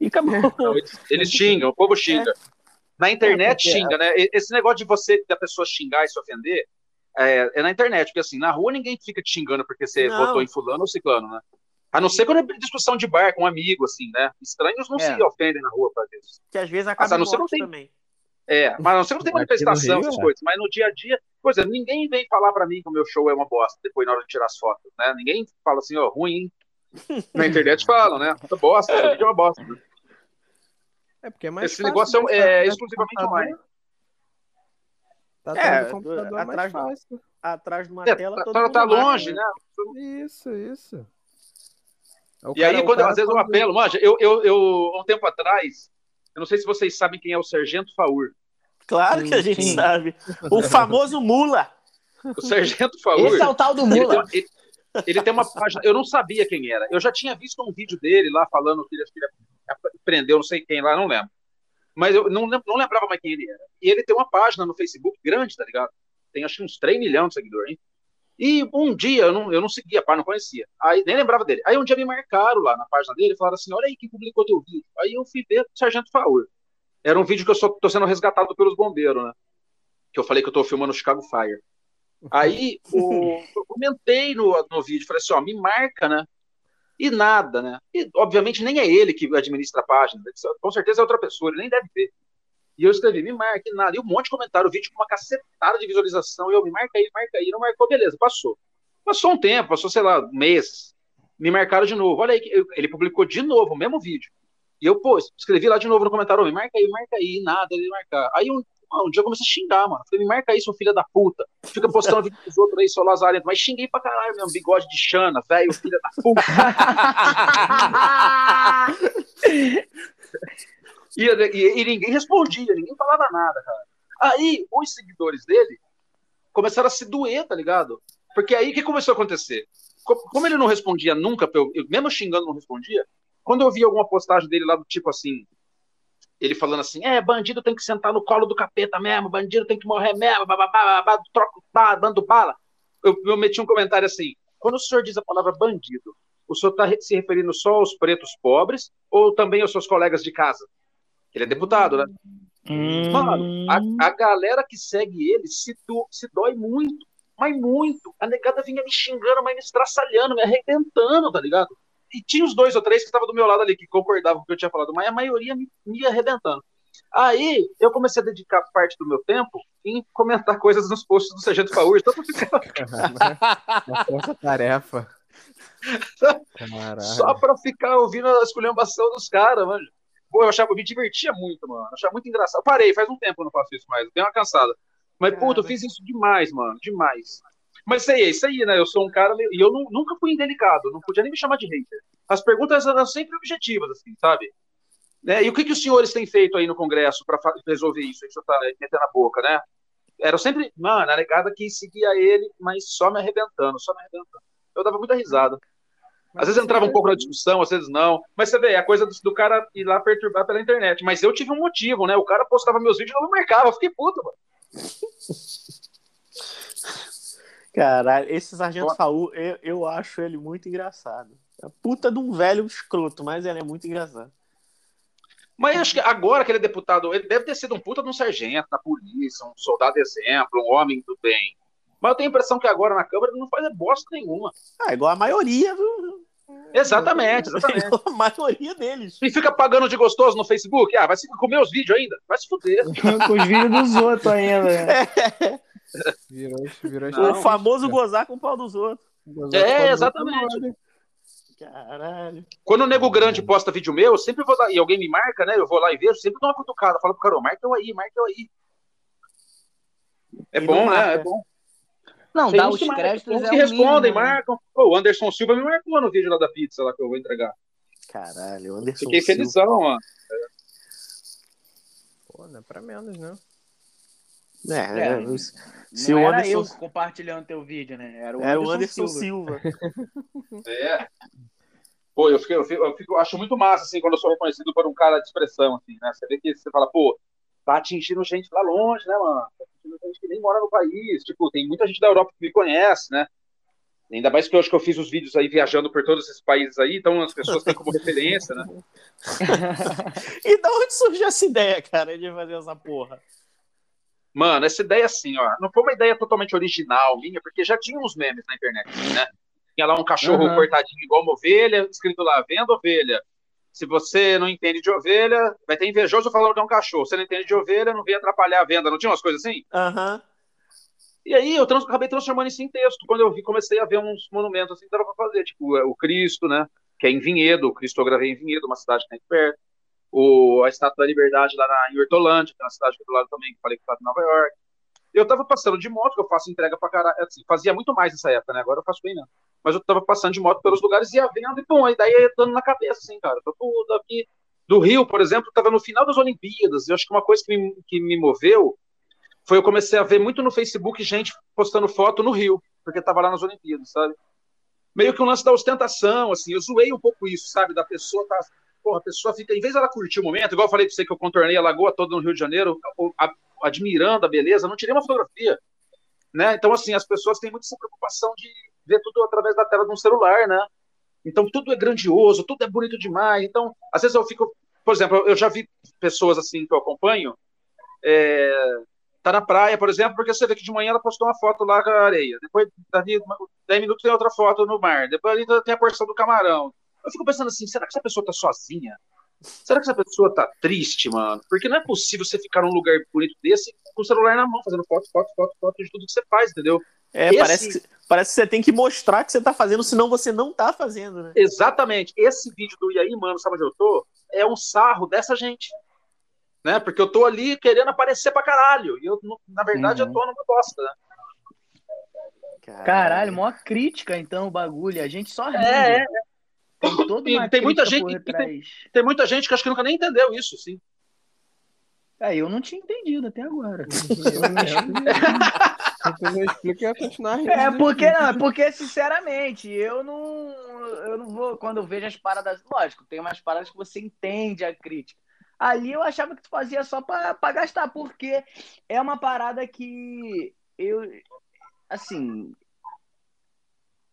E acabou. Não, eles, eles xingam, o povo xinga. Na internet É, porque- xinga, né? Esse negócio de você, da pessoa xingar e se ofender, é, é na internet, porque assim, na rua ninguém fica te xingando porque você Não. votou em fulano ou ciclano, né? A não ser quando é discussão de bar com um amigo, assim, né? Estranhos não É. se ofendem na rua pra isso. Que às vezes acaba a não ser não tem- também. É, mas não que não tem manifestação, Rio, essas é. coisas. Mas no dia a dia, por exemplo, ninguém vem falar pra mim que o meu show é uma bosta depois na hora de tirar as fotos, né? Ninguém fala assim, ó, ruim, hein? Na internet falam, né? Puta bosta, esse vídeo é uma bosta. É porque é mais Esse fácil negócio é- é exclusivamente online. Tá É, atrás do computador é mais atrás do- fácil. Atrás de uma É, tela, tá, todo tá- mundo tá longe, né? Isso, isso. O E cara- aí, quando, às vezes, eu apelo, manja, eu, eu, eu, há um tempo atrás, eu não sei se vocês sabem quem é o Sargento Faur. Claro que a gente Sim. sabe. O famoso mula. O Sargento Faur, Esse é o tal do ele, Mula. tem, ele- ele tem uma página, eu não sabia quem era, eu já tinha visto um vídeo dele lá falando que ele, que ele prendeu não sei quem lá, não lembro. Mas eu não, não lembrava mais quem ele era. E ele tem uma página no Facebook grande, tá ligado? Tem acho que uns 3 milhões de seguidores, hein? E um dia eu não, eu não seguia, pá, não conhecia. Aí nem lembrava dele. Aí um dia me marcaram lá na página dele e falaram assim: olha aí quem publicou teu vídeo. Aí eu fui ver o Sargento Faur. Era um vídeo que eu só tô sendo resgatado pelos bombeiros, né? Que eu falei que eu tô filmando Chicago Fire. Aí o, eu comentei no, no vídeo, falei assim, ó, me marca, né? E nada, né? E obviamente nem é ele que administra a página, com certeza é outra pessoa, ele nem deve ver. E eu escrevi, me marca, e nada. E um monte de comentário, o vídeo com uma cacetada de visualização, e eu, me marca aí, marca aí, não marcou, beleza, passou. Passou um tempo, passou, sei lá, meses. Me marcaram de novo. Olha aí, ele publicou de novo o mesmo vídeo. E eu, pô, escrevi lá de novo no comentário, "Ô, me marca aí, marca aí, nada, ele marcar. Aí um, um dia eu comecei a xingar, mano. Falei, me marca aí, seu filho da puta. Fica postando vídeo dos outros aí, seu lazarento. Mas xinguei pra caralho mesmo, bigode de chana, velho, filho da puta. E, e- e ninguém respondia, ninguém falava nada, cara. Aí, os seguidores dele começaram a se doer, tá ligado? Porque aí, o que começou a acontecer? Co- Como ele não respondia nunca, eu- mesmo xingando não respondia, quando eu via alguma postagem dele lá do tipo assim, ele falando assim, é, bandido tem que sentar no colo do capeta mesmo, bandido tem que morrer mesmo, troca bala, dando bala. Eu, eu meti um comentário assim, quando o senhor diz a palavra bandido, o senhor está se referindo só aos pretos pobres ou também aos seus colegas de casa? Ele é deputado, né? Mano, a, a galera que segue ele se, do- se dói muito, mas muito. A negada vinha me xingando, mas me estraçalhando, me arrebentando, tá ligado? E tinha os dois ou três que estavam do meu lado ali, que concordavam com o que eu tinha falado, mas a maioria me, me arrebentando. Aí eu comecei a dedicar parte do meu tempo em comentar coisas nos posts do Sargento Faúde. Então eu ficava... Uma força-tarefa. Só pra ficar ouvindo a esculhambação dos caras, mano. Pô, eu achava, eu me divertia muito, mano. Achava muito engraçado. Eu parei, faz um tempo que eu não faço isso mais. Dei uma cansada. Mas, puta, eu fiz isso demais, mano. Demais. Mas isso aí, é isso aí, né? Eu sou um cara. E eu não, nunca fui indelicado. Não podia nem me chamar de hater. As perguntas eram sempre objetivas, assim, sabe? Né? E o que, que os senhores têm feito aí no Congresso para resolver isso? Isso tá metendo a boca, né? Era sempre, mano, a negada que seguia ele, mas só me arrebentando, só me arrebentando. Eu dava muita risada. Às vezes entrava um pouco na discussão, às vezes não. Mas você vê, é a coisa do, do, cara ir lá perturbar pela internet. Mas eu tive um motivo, né? O cara postava meus vídeos e não me marcava. Eu fiquei puto, mano. Caralho, esse Sargento Faú, eu, eu acho ele muito engraçado. É puta de um velho escroto, mas ele é muito engraçado. Mas acho que agora que ele é deputado, ele deve ter sido um puta de um sargento na polícia, um soldado exemplo, um homem do bem. Mas eu tenho a impressão que agora na Câmara ele não faz bosta nenhuma. Ah, igual a maioria, viu? Exatamente, exatamente. a maioria deles. E fica pagando de gostoso no Facebook. Ah, vai se comer os vídeos ainda? Vai se fuder. com os vídeos dos outros ainda. É. Virou, virou não, o famoso gozar com o pau dos outros. É, exatamente. Caralho. Quando o Nego Grande posta vídeo meu, eu sempre vou lá, e alguém me marca, né? Eu vou lá e vejo, sempre dou uma cutucada. Falo pro cara, marca eu aí, marca eu aí. É e bom, né? É bom. Não, Tem dá os créditos. Uns é que respondem, mínimo, marcam. Pô, o Anderson Silva me marcou no vídeo lá da pizza lá que eu vou entregar. Caralho, o Anderson Fiquei Silva. felizão, mano. Pô, não é pra menos, né? É, é, é se não o era Anderson... eu compartilhando teu vídeo, né? Era o era Anderson, o Anderson Silva. Silva. é. Pô, eu, fico, eu, fico, eu, fico, eu acho muito massa, assim, quando eu sou reconhecido por um cara de expressão, assim, né? Você vê que você fala, pô, tá atingindo gente lá longe, né, mano? Tá atingindo gente que nem mora no país. Tipo, tem muita gente da Europa que me conhece, né? Ainda mais que eu acho que eu fiz os vídeos aí viajando por todos esses países aí, então as pessoas têm como referência, né? e da onde surgiu essa ideia, cara, de fazer essa porra? Mano, essa ideia assim, ó, não foi uma ideia totalmente original minha, porque já tinha uns memes na internet, né? Tinha lá um cachorro uhum. cortadinho igual uma ovelha, escrito lá, venda ovelha. Se você não entende de ovelha, vai ter invejoso falando que é um cachorro. Se você não entende de ovelha, não vem atrapalhar a venda. Não tinha umas coisas assim? Aham. Uhum. E aí eu trans, acabei transformando isso em texto. Quando eu vi, comecei a ver uns monumentos assim que dava pra fazer, tipo o Cristo, né? Que é em Vinhedo, o Cristo eu gravei em Vinhedo, uma cidade que tem tá perto o, a Estátua da Liberdade lá na, em Hortolândia, que é uma cidade que é do lado também, que falei que estava em Nova York. Eu tava passando de moto, que eu faço entrega pra caralho, assim, fazia muito mais nessa época, né? Agora eu faço bem não. Mas eu tava passando de moto pelos lugares e ia vendo, e bom, aí daí ia dando na cabeça, assim, cara. Tô tudo aqui. Do Rio, por exemplo, tava no final das Olimpíadas, eu acho que uma coisa que me, que me moveu foi eu comecei a ver muito no Facebook gente postando foto no Rio, porque tava lá nas Olimpíadas, sabe? Meio que um lance da ostentação, assim, eu zoei um pouco isso, sabe? Da pessoa tá porra, a pessoa fica, em vez dela curtir o momento, igual eu falei pra você que eu contornei a lagoa toda no Rio de Janeiro, a, admirando a beleza, não tirei uma fotografia. Né? Então, assim, as pessoas têm muito essa preocupação de ver tudo através da tela de um celular, né? Então, tudo é grandioso, tudo é bonito demais. Então, às vezes eu fico, por exemplo, eu já vi pessoas assim que eu acompanho, é, tá na praia, por exemplo, porque você vê que de manhã ela postou uma foto lá com a areia, depois, dali 10 minutos tem outra foto no mar, depois ali tem a porção do camarão, eu fico pensando assim, será que essa pessoa tá sozinha? Será que essa pessoa tá triste, mano? Porque não é possível você ficar num lugar bonito desse com o celular na mão, fazendo foto, foto, foto, foto de tudo que você faz, entendeu? É, Esse... parece, que, parece que você tem que mostrar que você tá fazendo, senão você não tá fazendo, né? Exatamente. Esse vídeo do E aí, mano, sabe onde eu tô? É um sarro dessa gente. Né? Porque eu tô ali querendo aparecer pra caralho. E eu, na verdade, uhum. eu tô numa bosta, né? Caralho, Caralho maior crítica, então, o bagulho. A gente só ri. É, é. Tem, tem muita gente que tem, tem, muita gente que acho que nunca nem entendeu isso, sim. É, eu não tinha entendido até agora. É porque não, é porque sinceramente, eu não eu não vou quando eu vejo as paradas, lógico, tem umas paradas que você entende a crítica. Ali eu achava que tu fazia só para gastar, porque é uma parada que eu assim,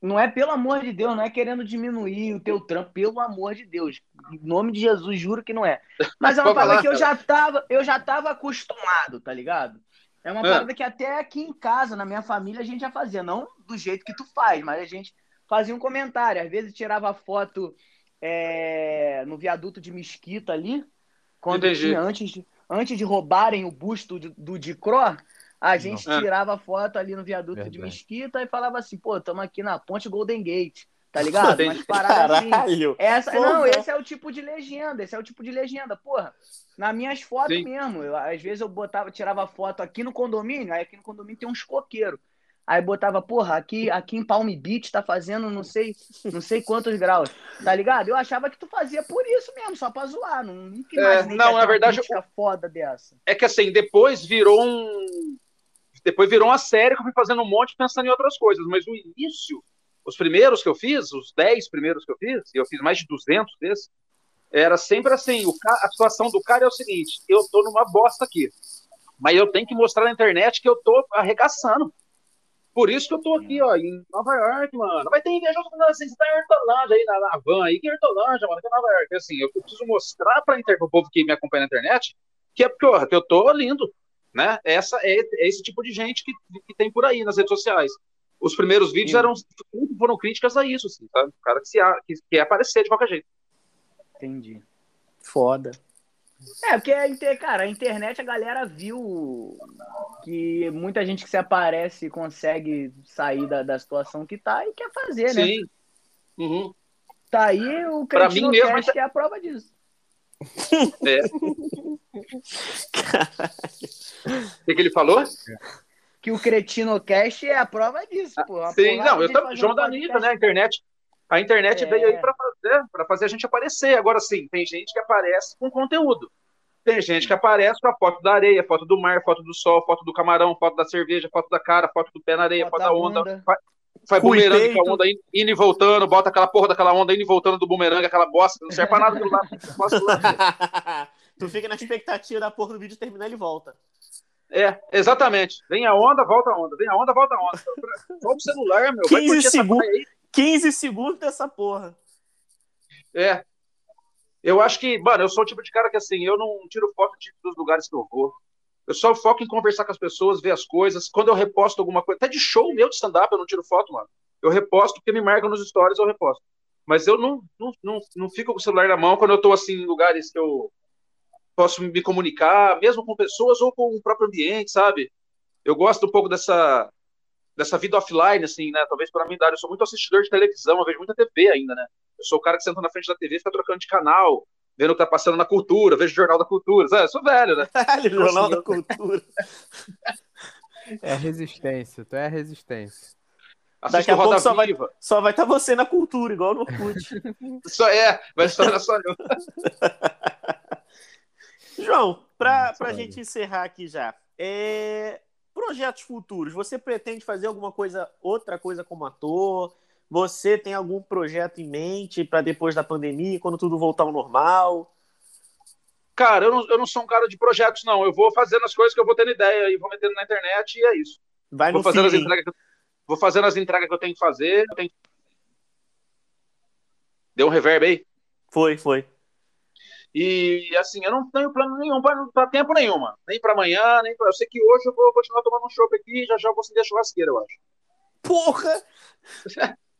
não é pelo amor de Deus, não é querendo diminuir o teu trampo, pelo amor de Deus. Em nome de Jesus, juro que não é. Mas é uma parada que eu já tava, eu já tava acostumado, tá ligado? É uma é. parada que até aqui em casa, na minha família, a gente já fazia. Não do jeito que tu faz, mas a gente fazia um comentário. Às vezes tirava foto é, no viaduto de Mesquita ali, quando tinha, antes de, antes de roubarem o busto do, do Dicró, a gente Não. tirava foto ali no viaduto Verdade. de Mesquita e falava assim, pô, estamos aqui na ponte Golden Gate. Tá ligado? Mas parada assim. Essa, não, esse é o tipo de legenda, esse é o tipo de legenda, porra. Nas minhas fotos Sim. mesmo. Eu, às vezes eu botava, tirava foto aqui no condomínio, aí aqui no condomínio tem uns coqueiros. Aí botava, porra, aqui, aqui em Palm Beach tá fazendo não sei, não sei quantos graus. Tá ligado? Eu achava que tu fazia por isso mesmo, só pra zoar. Não, nunca é, não, na verdade, uma foda dessa. É que assim, depois virou um. Depois virou uma série que eu fui fazendo um monte pensando em outras coisas, mas o início os primeiros que eu fiz, os 10 primeiros que eu fiz, e eu fiz mais de 200 desses, era sempre assim, o a situação do cara é o seguinte, eu tô numa bosta aqui, mas eu tenho que mostrar na internet que eu tô arregaçando. Por isso que eu tô aqui, ó, em Nova York, mano. Vai ter invejoso assim, você tá em Hortolândia aí, na, na van aí, que é Hortolândia, mano, que é Nova York. Assim, eu preciso mostrar pra inter... pro povo que me acompanha na internet que é porque, que eu tô lindo, né? Essa é, é esse tipo de gente que, que tem por aí nas redes sociais os primeiros vídeos eram foram críticas a isso, assim, sabe? O cara que, se, que quer aparecer de qualquer jeito. Entendi. Foda. É, porque, cara, a internet a galera viu que muita gente que se aparece consegue sair da, da situação que tá e quer fazer, né? Sim. Uhum. Tá aí o Cretino mim mesmo, Cast, que é a prova disso. É. O que, que ele falou? que o Cretinocast é a prova disso, pô. Sim, não, eu tô, João da Anitta, né? A internet, a internet é. veio aí para fazer, para fazer a gente aparecer. Agora sim, tem gente que aparece com conteúdo. Tem gente que aparece com a foto da areia, foto do mar, foto do sol, foto do camarão, foto da cerveja, foto da cara, foto do pé na areia, foto, foto da onda. Faz, faz bumerangue com a onda indo, indo, e voltando, bota aquela porra daquela onda indo e voltando do bumerangue, aquela bosta, não serve pra nada aquilo lá. tu fica na expectativa da porra do vídeo terminar e volta. É, exatamente. Vem a onda, volta a onda. Vem a onda, volta a onda. Só o celular, meu. 15, segundos, 15 segundos dessa porra. É. Eu acho que, mano, eu sou o tipo de cara que assim, eu não tiro foto de, dos lugares que eu vou. Eu só foco em conversar com as pessoas, ver as coisas. Quando eu reposto alguma coisa, até de show meu de stand-up, eu não tiro foto, mano. Eu reposto porque me marcam nos stories, eu reposto. Mas eu não, não, não, não fico com o celular na mão quando eu tô assim em lugares que eu posso me comunicar, mesmo com pessoas ou com o próprio ambiente, sabe? Eu gosto um pouco dessa dessa vida offline, assim, né? Talvez para mim, eu sou muito assistidor de televisão, eu vejo muita TV ainda, né? Eu sou o cara que senta na frente da TV fica trocando de canal, vendo o que tá passando na cultura, vejo o Jornal da Cultura. Sabe? Eu sou velho, né? Velho, Jornal da Cultura. É a resistência, tu é a resistência. Daqui a pouco só vai, só vai estar tá você na cultura, igual no Orkut. só é, vai estar só eu. João, para a gente encerrar aqui já, é... projetos futuros, você pretende fazer alguma coisa, outra coisa como ator? Você tem algum projeto em mente para depois da pandemia, quando tudo voltar ao normal? Cara, eu não, eu não sou um cara de projetos, não. Eu vou fazendo as coisas que eu vou tendo ideia e vou metendo na internet e é isso. Vai vou fazendo, as entregas, vou fazendo as entregas que eu tenho que fazer. Tenho... Deu um reverb aí? Foi, foi. E assim, eu não tenho plano nenhum para tempo nenhuma. Nem para amanhã, nem para. Eu sei que hoje eu vou continuar tomando um chopp aqui e já já vou acender a churrasqueira, eu acho. Porra!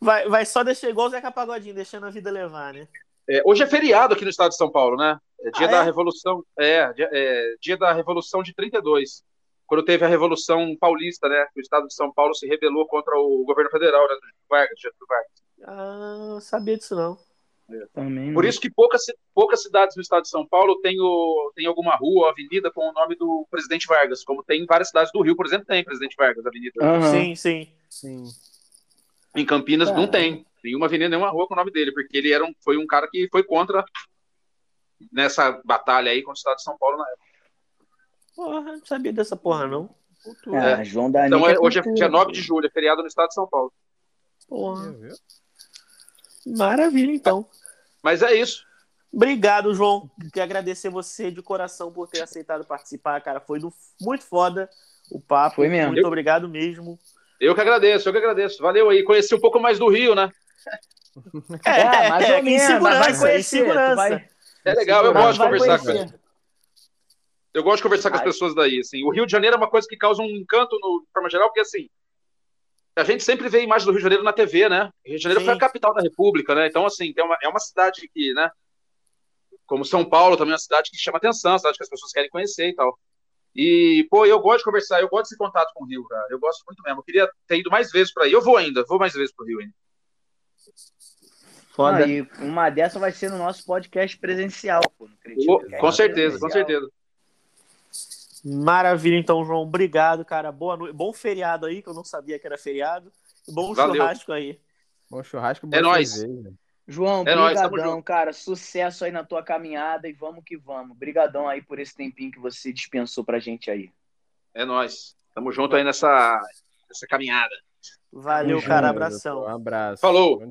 vai, vai só deixar igual o Zeca Pagodinho, deixando a vida levar, né? É, hoje é feriado aqui no estado de São Paulo, né? É dia ah, da é? Revolução. É, dia, é, dia da Revolução de 32. Quando teve a Revolução Paulista, né? O estado de São Paulo se rebelou contra o governo federal, né? Do Vargas, do Vargas. Ah, sabia disso não. Também, Por isso que poucas, poucas cidades no estado de São Paulo têm, o, tem alguma rua ou avenida com o nome do presidente Vargas, como tem em várias cidades do Rio, por exemplo, tem presidente Vargas, avenida. Uhum. Sim, sim, sim. Em Campinas é. não tem nenhuma avenida, nenhuma rua com o nome dele, porque ele era um, foi um cara que foi contra nessa batalha aí com o estado de São Paulo na época. Porra, não sabia dessa porra, não. É, João da Então é, hoje é dia 9 de julho, é feriado no estado de São Paulo. Porra. Maravilha, então. Mas é isso. Obrigado, João. Quero agradecer você de coração por ter aceitado participar, cara. Foi do, muito foda o papo. Foi mesmo. Muito eu, obrigado mesmo. Eu que agradeço, eu que agradeço. Valeu aí. Conheci um pouco mais do Rio, né? É, é mais ou menos. Segurança, vai conhecer, segurança. Vai... É legal, eu gosto de conversar conhecer. com Eu gosto de conversar com as pessoas daí, assim. O Rio de Janeiro é uma coisa que causa um encanto, no, de forma geral, porque, assim, a gente sempre vê a imagem do Rio de Janeiro na TV, né? Rio de Janeiro Sim. foi a capital da República, né? Então, assim, tem uma, é uma cidade que, né? como São Paulo também é uma cidade que chama atenção, uma cidade que as pessoas querem conhecer e tal. E, pô, eu gosto de conversar, eu gosto desse contato com o Rio, cara. Eu gosto muito mesmo. Eu queria ter ido mais vezes para aí. Eu vou ainda, vou mais vezes pro Rio ainda. Foda. Ah, e uma dessa vai ser no nosso podcast presencial, pô, pô com certeza, com certeza. Maravilha, então, João. Obrigado, cara. Boa noite. Bom feriado aí, que eu não sabia que era feriado. Bom Valeu. churrasco aí. Bom churrasco, bom é nóis. João, é brigadão, cara. Sucesso aí na tua caminhada e vamos que vamos. Brigadão aí por esse tempinho que você dispensou pra gente aí. É nóis. Tamo junto aí nessa, nessa caminhada. Valeu, Tamo cara. Junto, abração. Um abraço. Falou.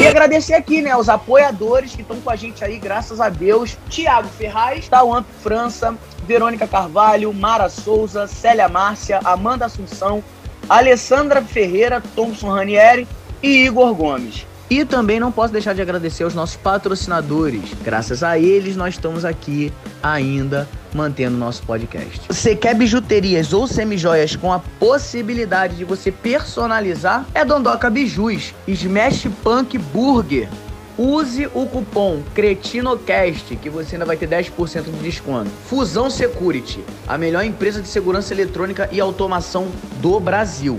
E agradecer aqui, né, os apoiadores que estão com a gente aí, graças a Deus. Tiago Ferraz, Tauan França, Verônica Carvalho, Mara Souza, Célia Márcia, Amanda Assunção, Alessandra Ferreira, Thompson Ranieri e Igor Gomes. E também não posso deixar de agradecer aos nossos patrocinadores. Graças a eles, nós estamos aqui ainda mantendo nosso podcast. Você quer bijuterias ou semijoias com a possibilidade de você personalizar? É Dondoca Bijus, Smash Punk Burger. Use o cupom CRETINOCAST que você ainda vai ter 10% de desconto. Fusão Security, a melhor empresa de segurança eletrônica e automação do Brasil.